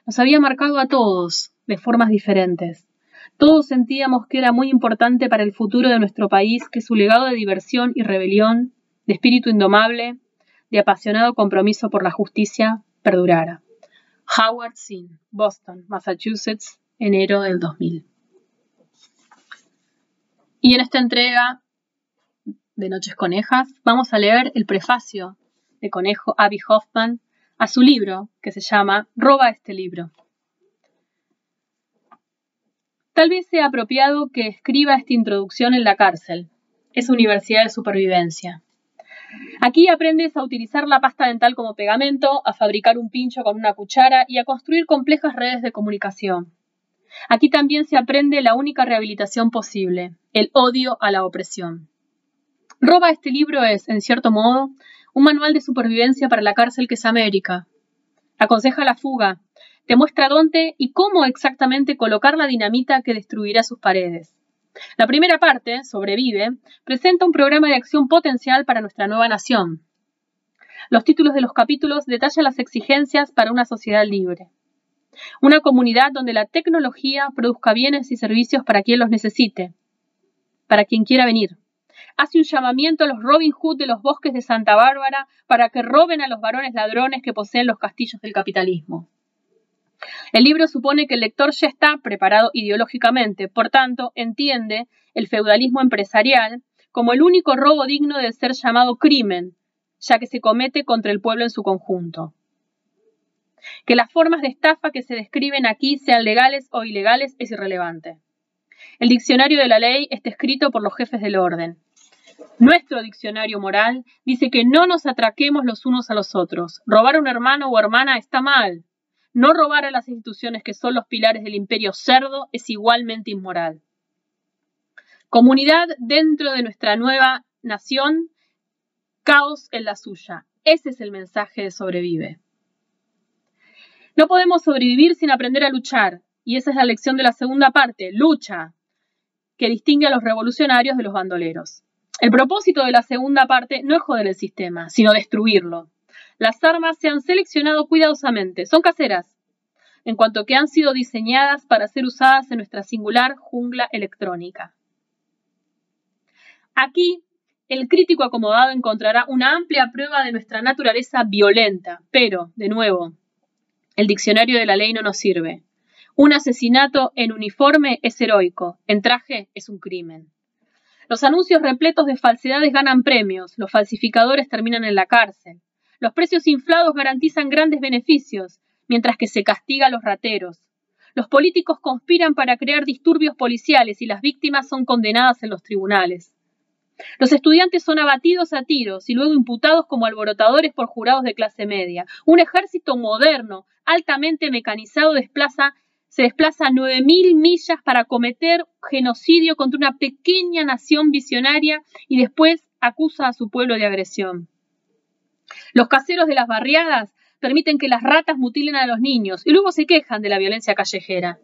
Nos había marcado a todos, de formas diferentes. Todos sentíamos que era muy importante para el futuro de nuestro país que su legado de diversión y rebelión, de espíritu indomable, de apasionado compromiso por la justicia, perdurara. Howard Zinn, Boston, Massachusetts, enero del 2000. Y en esta entrega de Noches Conejas vamos a leer el prefacio de Conejo Abby Hoffman a su libro que se llama Roba este libro. Tal vez sea apropiado que escriba esta introducción en la cárcel. Es universidad de supervivencia. Aquí aprendes a utilizar la pasta dental como pegamento, a fabricar un pincho con una cuchara y a construir complejas redes de comunicación. Aquí también se aprende la única rehabilitación posible, el odio a la opresión. Roba este libro es, en cierto modo, un manual de supervivencia para la cárcel que es América. Aconseja la fuga, te muestra dónde y cómo exactamente colocar la dinamita que destruirá sus paredes. La primera parte, Sobrevive, presenta un programa de acción potencial para nuestra nueva nación. Los títulos de los capítulos detallan las exigencias para una sociedad libre. Una comunidad donde la tecnología produzca bienes y servicios para quien los necesite, para quien quiera venir. Hace un llamamiento a los Robin Hood de los bosques de Santa Bárbara para que roben a los varones ladrones que poseen los castillos del capitalismo. El libro supone que el lector ya está preparado ideológicamente, por tanto, entiende el feudalismo empresarial como el único robo digno de ser llamado crimen, ya que se comete contra el pueblo en su conjunto. Que las formas de estafa que se describen aquí sean legales o ilegales es irrelevante. El diccionario de la ley está escrito por los jefes del orden. Nuestro diccionario moral dice que no nos atraquemos los unos a los otros. Robar a un hermano o hermana está mal. No robar a las instituciones que son los pilares del imperio cerdo es igualmente inmoral. Comunidad dentro de nuestra nueva nación, caos en la suya. Ese es el mensaje de sobrevive. No podemos sobrevivir sin aprender a luchar, y esa es la lección de la segunda parte, lucha, que distingue a los revolucionarios de los bandoleros. El propósito de la segunda parte no es joder el sistema, sino destruirlo. Las armas se han seleccionado cuidadosamente, son caseras, en cuanto que han sido diseñadas para ser usadas en nuestra singular jungla electrónica. Aquí, el crítico acomodado encontrará una amplia prueba de nuestra naturaleza violenta, pero, de nuevo, el diccionario de la ley no nos sirve. Un asesinato en uniforme es heroico, en traje es un crimen. Los anuncios repletos de falsedades ganan premios, los falsificadores terminan en la cárcel. Los precios inflados garantizan grandes beneficios, mientras que se castiga a los rateros. Los políticos conspiran para crear disturbios policiales y las víctimas son condenadas en los tribunales. Los estudiantes son abatidos a tiros y luego imputados como alborotadores por jurados de clase media. Un ejército moderno, altamente mecanizado, desplaza, se desplaza 9.000 millas para cometer genocidio contra una pequeña nación visionaria y después acusa a su pueblo de agresión. Los caseros de las barriadas permiten que las ratas mutilen a los niños y luego se quejan de la violencia callejera.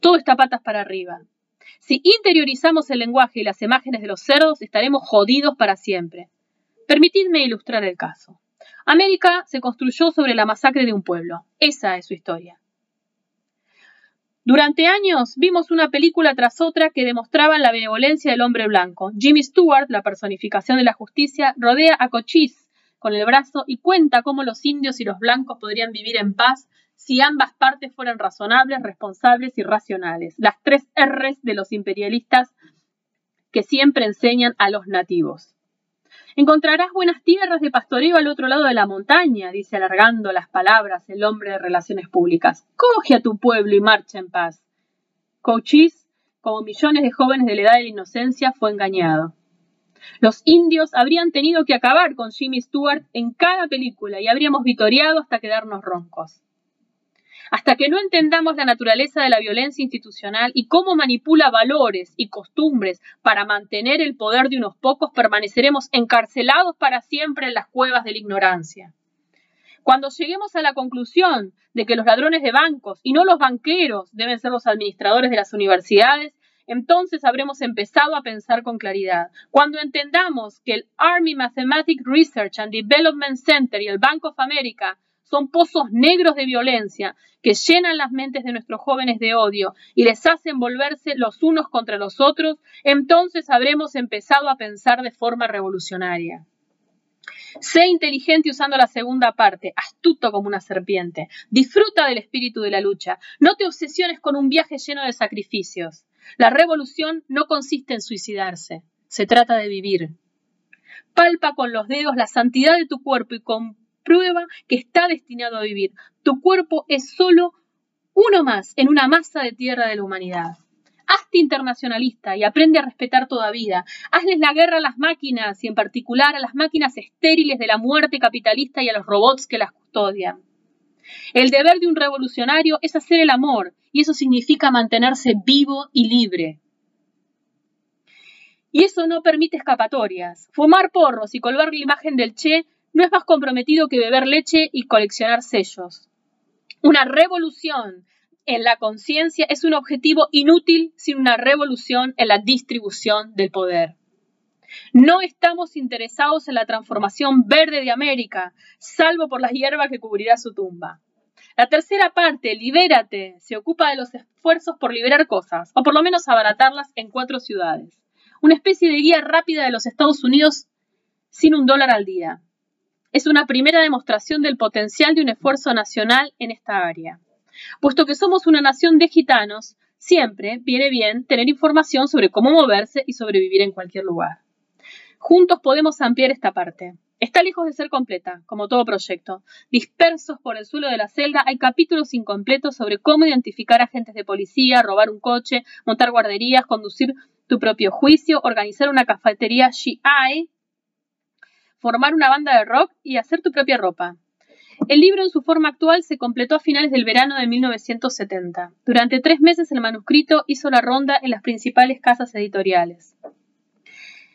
Todo está patas para arriba. Si interiorizamos el lenguaje y las imágenes de los cerdos, estaremos jodidos para siempre. Permitidme ilustrar el caso. América se construyó sobre la masacre de un pueblo. Esa es su historia. Durante años vimos una película tras otra que demostraban la benevolencia del hombre blanco. Jimmy Stewart, la personificación de la justicia, rodea a Cochise con el brazo y cuenta cómo los indios y los blancos podrían vivir en paz si ambas partes fueran razonables, responsables y racionales. Las tres R's de los imperialistas que siempre enseñan a los nativos. Encontrarás buenas tierras de pastoreo al otro lado de la montaña, dice alargando las palabras el hombre de relaciones públicas. Coge a tu pueblo y marcha en paz. Cochise, como millones de jóvenes de la edad de la inocencia, fue engañado. Los indios habrían tenido que acabar con Jimmy Stewart en cada película y habríamos vitoreado hasta quedarnos roncos. Hasta que no entendamos la naturaleza de la violencia institucional y cómo manipula valores y costumbres para mantener el poder de unos pocos, permaneceremos encarcelados para siempre en las cuevas de la ignorancia. Cuando lleguemos a la conclusión de que los ladrones de bancos y no los banqueros deben ser los administradores de las universidades, entonces habremos empezado a pensar con claridad. Cuando entendamos que el Army Mathematic Research and Development Center y el Bank of America son pozos negros de violencia que llenan las mentes de nuestros jóvenes de odio y les hacen volverse los unos contra los otros, entonces habremos empezado a pensar de forma revolucionaria. Sé inteligente usando la segunda parte, astuto como una serpiente. Disfruta del espíritu de la lucha. No te obsesiones con un viaje lleno de sacrificios. La revolución no consiste en suicidarse, se trata de vivir. Palpa con los dedos la santidad de tu cuerpo y con prueba que está destinado a vivir. Tu cuerpo es solo uno más en una masa de tierra de la humanidad. Hazte internacionalista y aprende a respetar toda vida. Hazles la guerra a las máquinas y en particular a las máquinas estériles de la muerte capitalista y a los robots que las custodian. El deber de un revolucionario es hacer el amor y eso significa mantenerse vivo y libre. Y eso no permite escapatorias. Fumar porros y colgar la imagen del Che no es más comprometido que beber leche y coleccionar sellos. Una revolución en la conciencia es un objetivo inútil sin una revolución en la distribución del poder. No estamos interesados en la transformación verde de América, salvo por la hierba que cubrirá su tumba. La tercera parte, Libérate, se ocupa de los esfuerzos por liberar cosas, o por lo menos abaratarlas en cuatro ciudades. Una especie de guía rápida de los Estados Unidos sin un dólar al día es una primera demostración del potencial de un esfuerzo nacional en esta área. Puesto que somos una nación de gitanos, siempre viene bien tener información sobre cómo moverse y sobrevivir en cualquier lugar. Juntos podemos ampliar esta parte. Está lejos de ser completa, como todo proyecto. Dispersos por el suelo de la celda hay capítulos incompletos sobre cómo identificar agentes de policía, robar un coche, montar guarderías, conducir tu propio juicio, organizar una cafetería GI, formar una banda de rock y hacer tu propia ropa. El libro en su forma actual se completó a finales del verano de 1970. Durante tres meses el manuscrito hizo la ronda en las principales casas editoriales.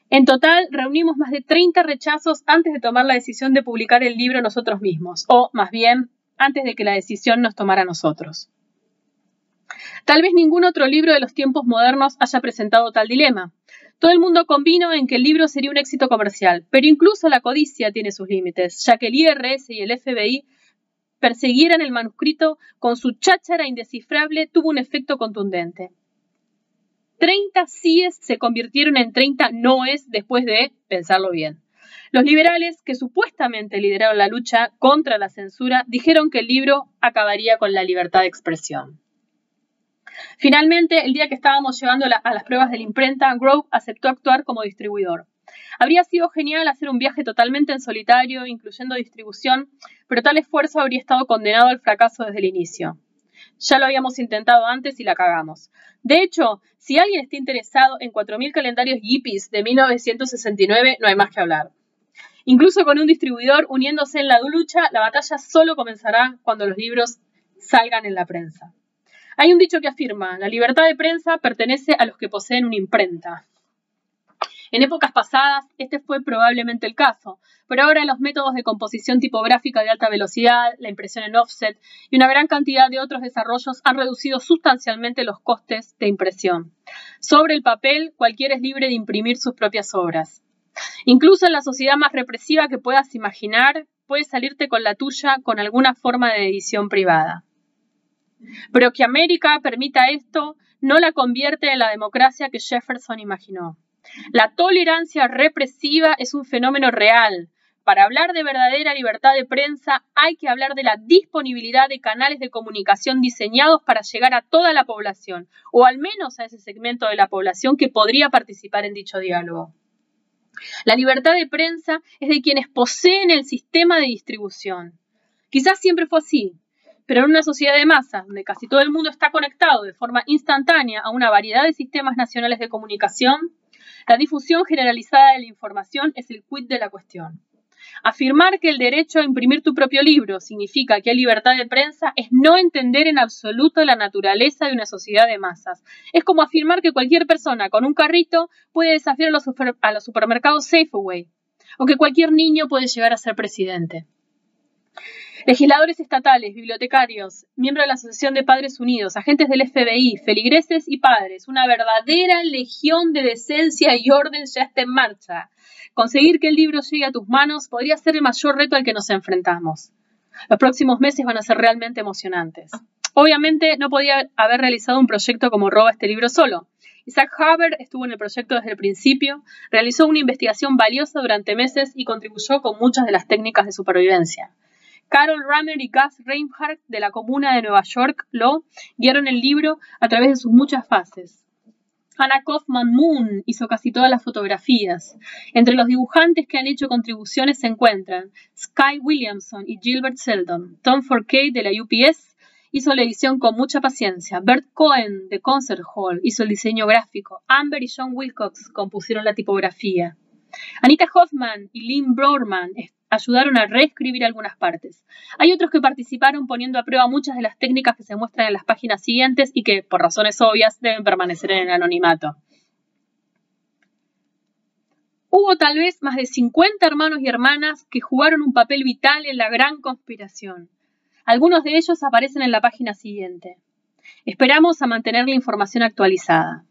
En total, reunimos más de 30 rechazos antes de tomar la decisión de publicar el libro nosotros mismos, o más bien, antes de que la decisión nos tomara a nosotros. Tal vez ningún otro libro de los tiempos modernos haya presentado tal dilema. Todo el mundo convino en que el libro sería un éxito comercial, pero incluso la codicia tiene sus límites, ya que el IRS y el FBI persiguieran el manuscrito con su cháchara indescifrable tuvo un efecto contundente. 30 síes se convirtieron en 30 noes después de pensarlo bien. Los liberales, que supuestamente lideraron la lucha contra la censura, dijeron que el libro acabaría con la libertad de expresión. Finalmente, el día que estábamos llegando a las pruebas de la imprenta, Grove aceptó actuar como distribuidor. Habría sido genial hacer un viaje totalmente en solitario, incluyendo distribución, pero tal esfuerzo habría estado condenado al fracaso desde el inicio. Ya lo habíamos intentado antes y la cagamos. De hecho, si alguien está interesado en 4.000 calendarios Yippies de 1969, no hay más que hablar. Incluso con un distribuidor uniéndose en la lucha, la batalla solo comenzará cuando los libros salgan en la prensa. Hay un dicho que afirma, la libertad de prensa pertenece a los que poseen una imprenta. En épocas pasadas, este fue probablemente el caso, pero ahora los métodos de composición tipográfica de alta velocidad, la impresión en offset y una gran cantidad de otros desarrollos han reducido sustancialmente los costes de impresión. Sobre el papel, cualquiera es libre de imprimir sus propias obras. Incluso en la sociedad más represiva que puedas imaginar, puedes salirte con la tuya con alguna forma de edición privada. Pero que América permita esto no la convierte en la democracia que Jefferson imaginó. La tolerancia represiva es un fenómeno real. Para hablar de verdadera libertad de prensa hay que hablar de la disponibilidad de canales de comunicación diseñados para llegar a toda la población, o al menos a ese segmento de la población que podría participar en dicho diálogo. La libertad de prensa es de quienes poseen el sistema de distribución. Quizás siempre fue así, pero en una sociedad de masas, donde casi todo el mundo está conectado de forma instantánea a una variedad de sistemas nacionales de comunicación, la difusión generalizada de la información es el quid de la cuestión. Afirmar que el derecho a imprimir tu propio libro significa que hay libertad de prensa es no entender en absoluto la naturaleza de una sociedad de masas. Es como afirmar que cualquier persona con un carrito puede desafiar a los, a los supermercados Safeway o que cualquier niño puede llegar a ser presidente. Legisladores estatales, bibliotecarios, miembros de la Asociación de Padres Unidos, agentes del FBI, feligreses y padres, una verdadera legión de decencia y orden ya está en marcha. Conseguir que el libro llegue a tus manos podría ser el mayor reto al que nos enfrentamos. Los próximos meses van a ser realmente emocionantes. Obviamente no podía haber realizado un proyecto como Roba este libro solo. Isaac Haber estuvo en el proyecto desde el principio, realizó una investigación valiosa durante meses y contribuyó con muchas de las técnicas de supervivencia. Carol Rammer y Gus Reinhardt de la Comuna de Nueva York lo guiaron el libro a través de sus muchas fases. Hannah Kaufman Moon hizo casi todas las fotografías. Entre los dibujantes que han hecho contribuciones se encuentran Sky Williamson y Gilbert Seldon. Tom Forkey de la UPS hizo la edición con mucha paciencia. Bert Cohen de Concert Hall hizo el diseño gráfico. Amber y John Wilcox compusieron la tipografía. Anita Hoffman y Lynn Broerman ayudaron a reescribir algunas partes. Hay otros que participaron poniendo a prueba muchas de las técnicas que se muestran en las páginas siguientes y que, por razones obvias, deben permanecer en el anonimato. Hubo tal vez más de 50 hermanos y hermanas que jugaron un papel vital en la gran conspiración. Algunos de ellos aparecen en la página siguiente. Esperamos a mantener la información actualizada.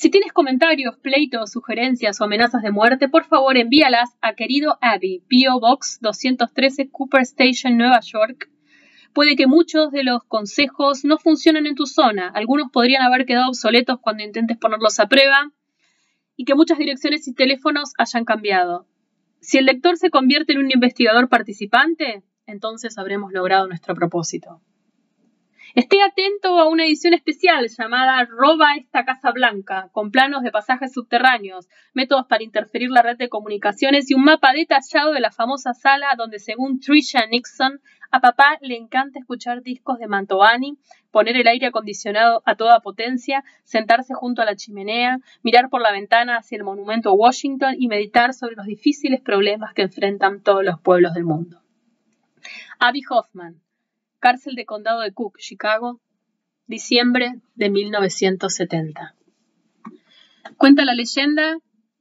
Si tienes comentarios, pleitos, sugerencias o amenazas de muerte, por favor envíalas a querido Abby, P.O. Box 213 Cooper Station, Nueva York. Puede que muchos de los consejos no funcionen en tu zona, algunos podrían haber quedado obsoletos cuando intentes ponerlos a prueba y que muchas direcciones y teléfonos hayan cambiado. Si el lector se convierte en un investigador participante, entonces habremos logrado nuestro propósito. Esté atento a una edición especial llamada Roba esta Casa Blanca, con planos de pasajes subterráneos, métodos para interferir la red de comunicaciones y un mapa detallado de la famosa sala donde, según Trisha Nixon, a papá le encanta escuchar discos de Mantovani, poner el aire acondicionado a toda potencia, sentarse junto a la chimenea, mirar por la ventana hacia el monumento a Washington y meditar sobre los difíciles problemas que enfrentan todos los pueblos del mundo. Abby Hoffman, Cárcel de Condado de Cook, Chicago, diciembre de 1970. Cuenta la leyenda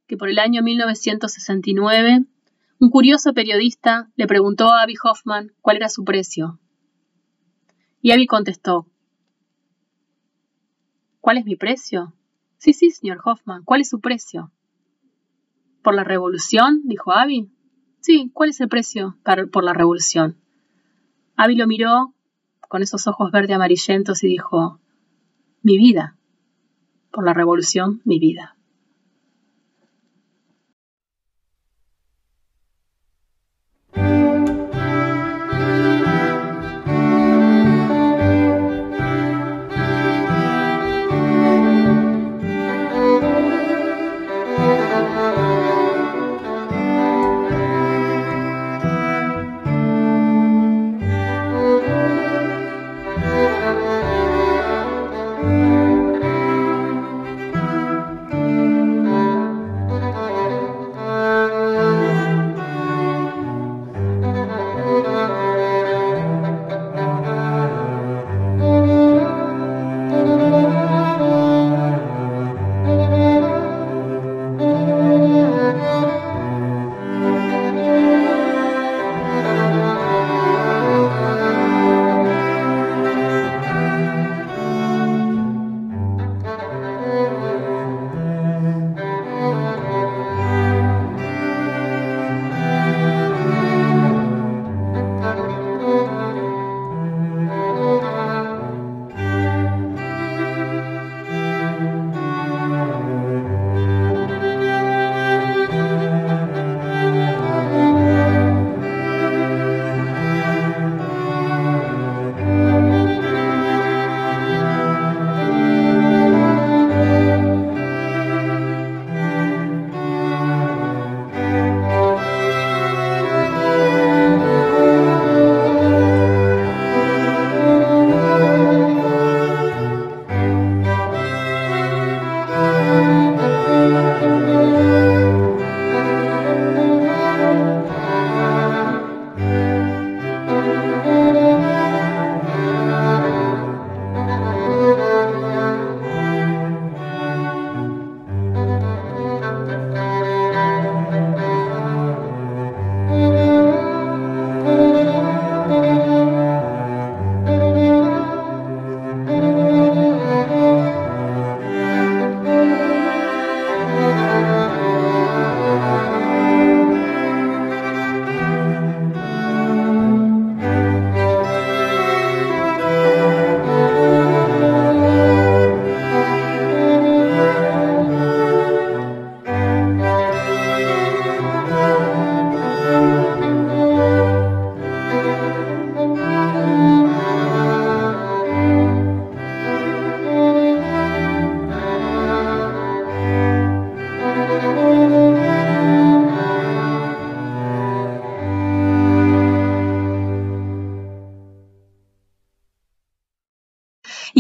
que por el año 1969 un curioso periodista le preguntó a Abby Hoffman cuál era su precio. Y Abby contestó, ¿Cuál es mi precio? Sí, sí, señor Hoffman, ¿cuál es su precio? ¿Por la revolución? dijo Abby. Sí, ¿cuál es el precio por la revolución? Abby lo miró con esos ojos verde amarillentos y dijo, mi vida. Por la revolución, mi vida.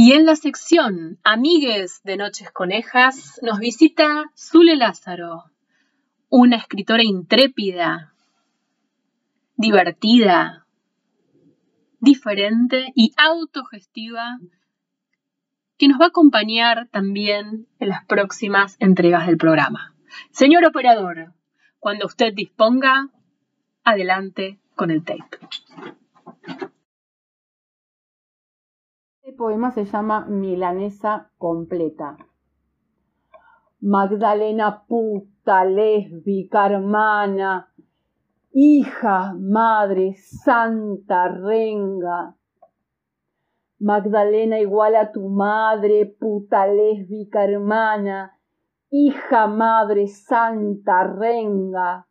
Y en la sección Amigues de Noches Conejas nos visita Zule Lázaro, una escritora intrépida, divertida, diferente y autogestiva que nos va a acompañar también en las próximas entregas del programa. Señor operador, cuando usted disponga, adelante con el tape. Este poema se llama Milanesa completa. Magdalena puta, lésbica, hermana, hija, madre, santa, renga. Magdalena igual a tu madre, puta, lésbica, hermana, hija, madre, santa, renga.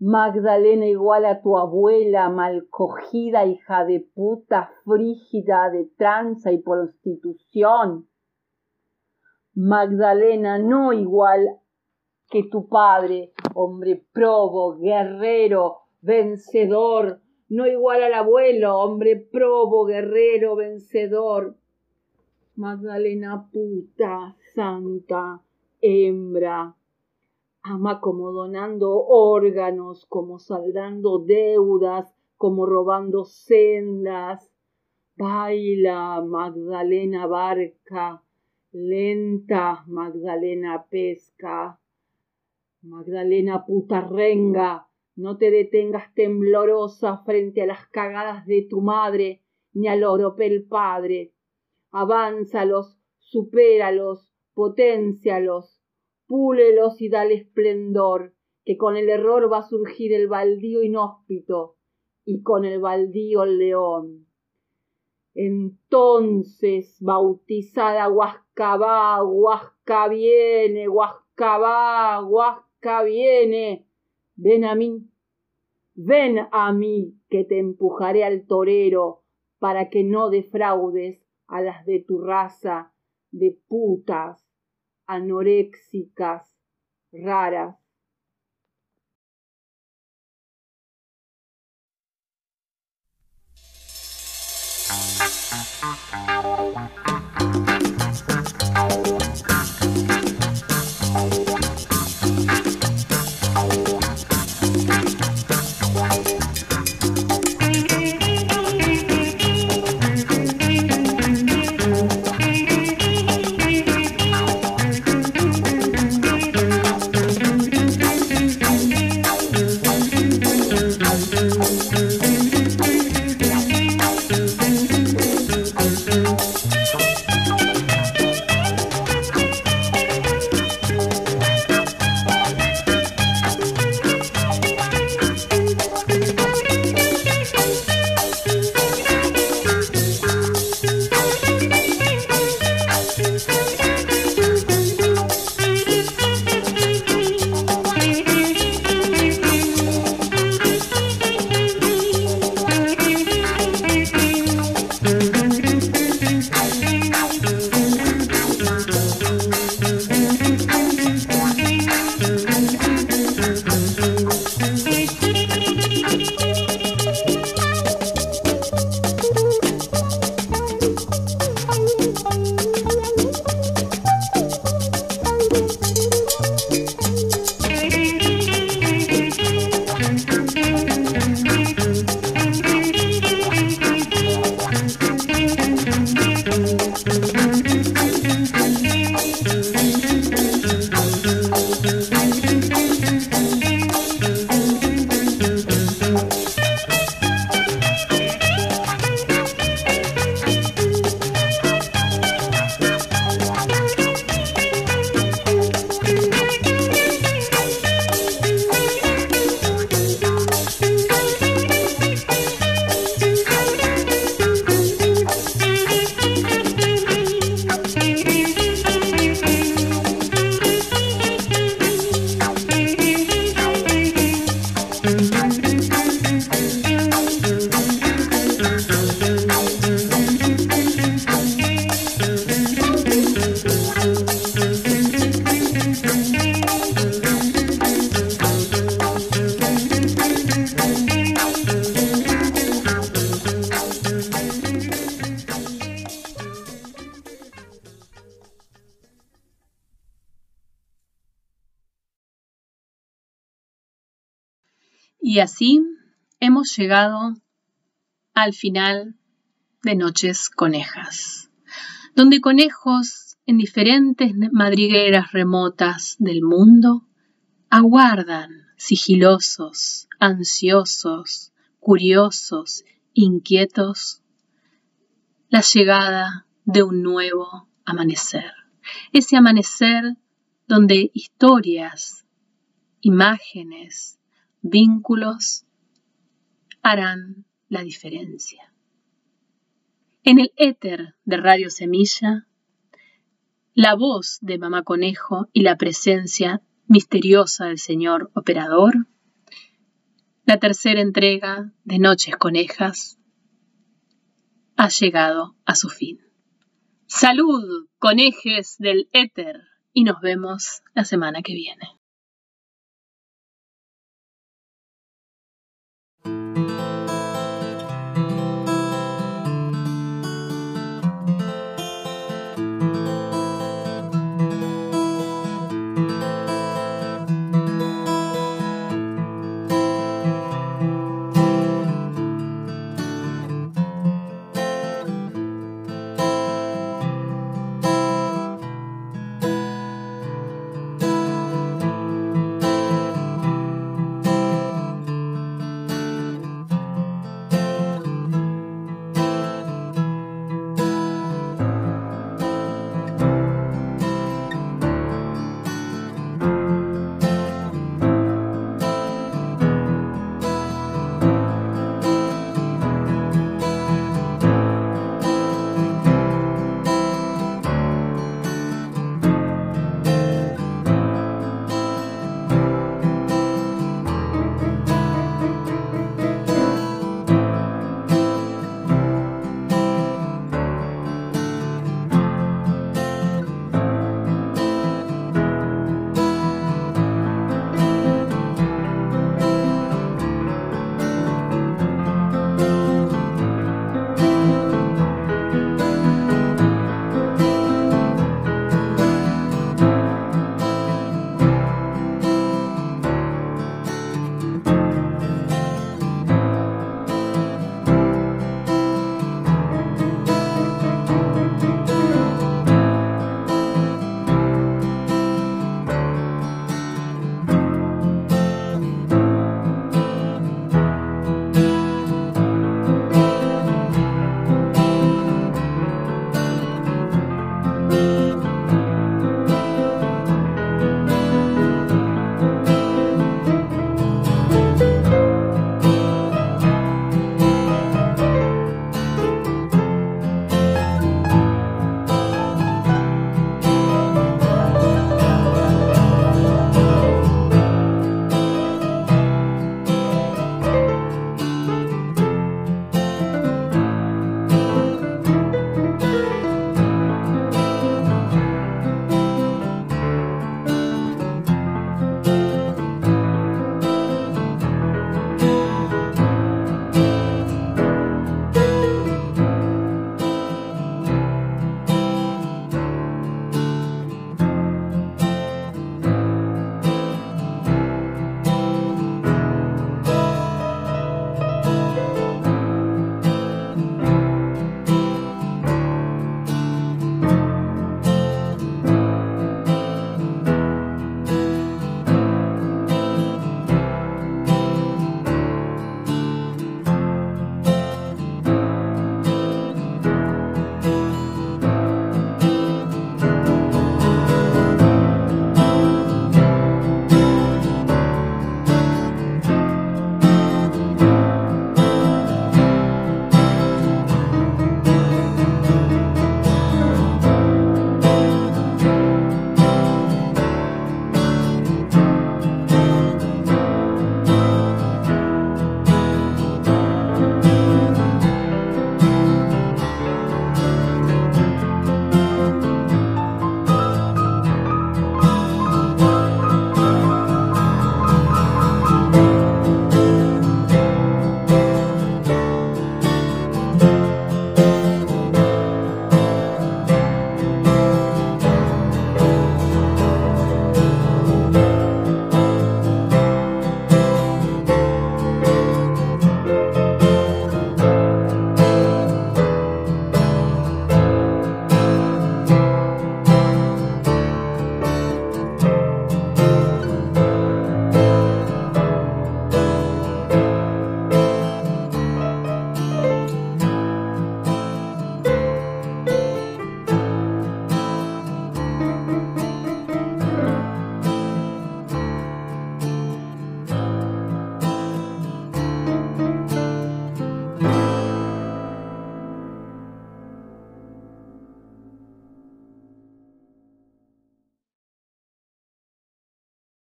Magdalena igual a tu abuela, malcogida, hija de puta, frígida, de tranza y prostitución. Magdalena no igual que tu padre, hombre probo, guerrero, vencedor, no igual al abuelo, hombre probo, guerrero, vencedor. Magdalena puta, santa, hembra, ama como donando órganos, como saldando deudas, como robando sendas. Baila, Magdalena barca, lenta, Magdalena pesca. Magdalena puta renga, no te detengas temblorosa frente a las cagadas de tu madre, ni al oropel padre. Avanza los supéralos, potencialos, púlelos y dale esplendor, que con el error va a surgir el baldío inhóspito y con el baldío el león. Entonces, bautizada Huasca va, Huasca viene, Huasca va, Huasca viene, ven a mí, ven a mí que te empujaré al torero para que no defraudes a las de tu raza de putas, anoréxicas, raras. Y así hemos llegado al final de Noches Conejas, donde conejos en diferentes madrigueras remotas del mundo aguardan sigilosos, ansiosos, curiosos, inquietos, la llegada de un nuevo amanecer. Ese amanecer donde historias, imágenes, vínculos harán la diferencia. En el éter de Radio Semilla, la voz de Mamá Conejo y la presencia misteriosa del señor operador, la tercera entrega de Noches Conejas ha llegado a su fin. Salud, conejes del éter, y nos vemos la semana que viene. you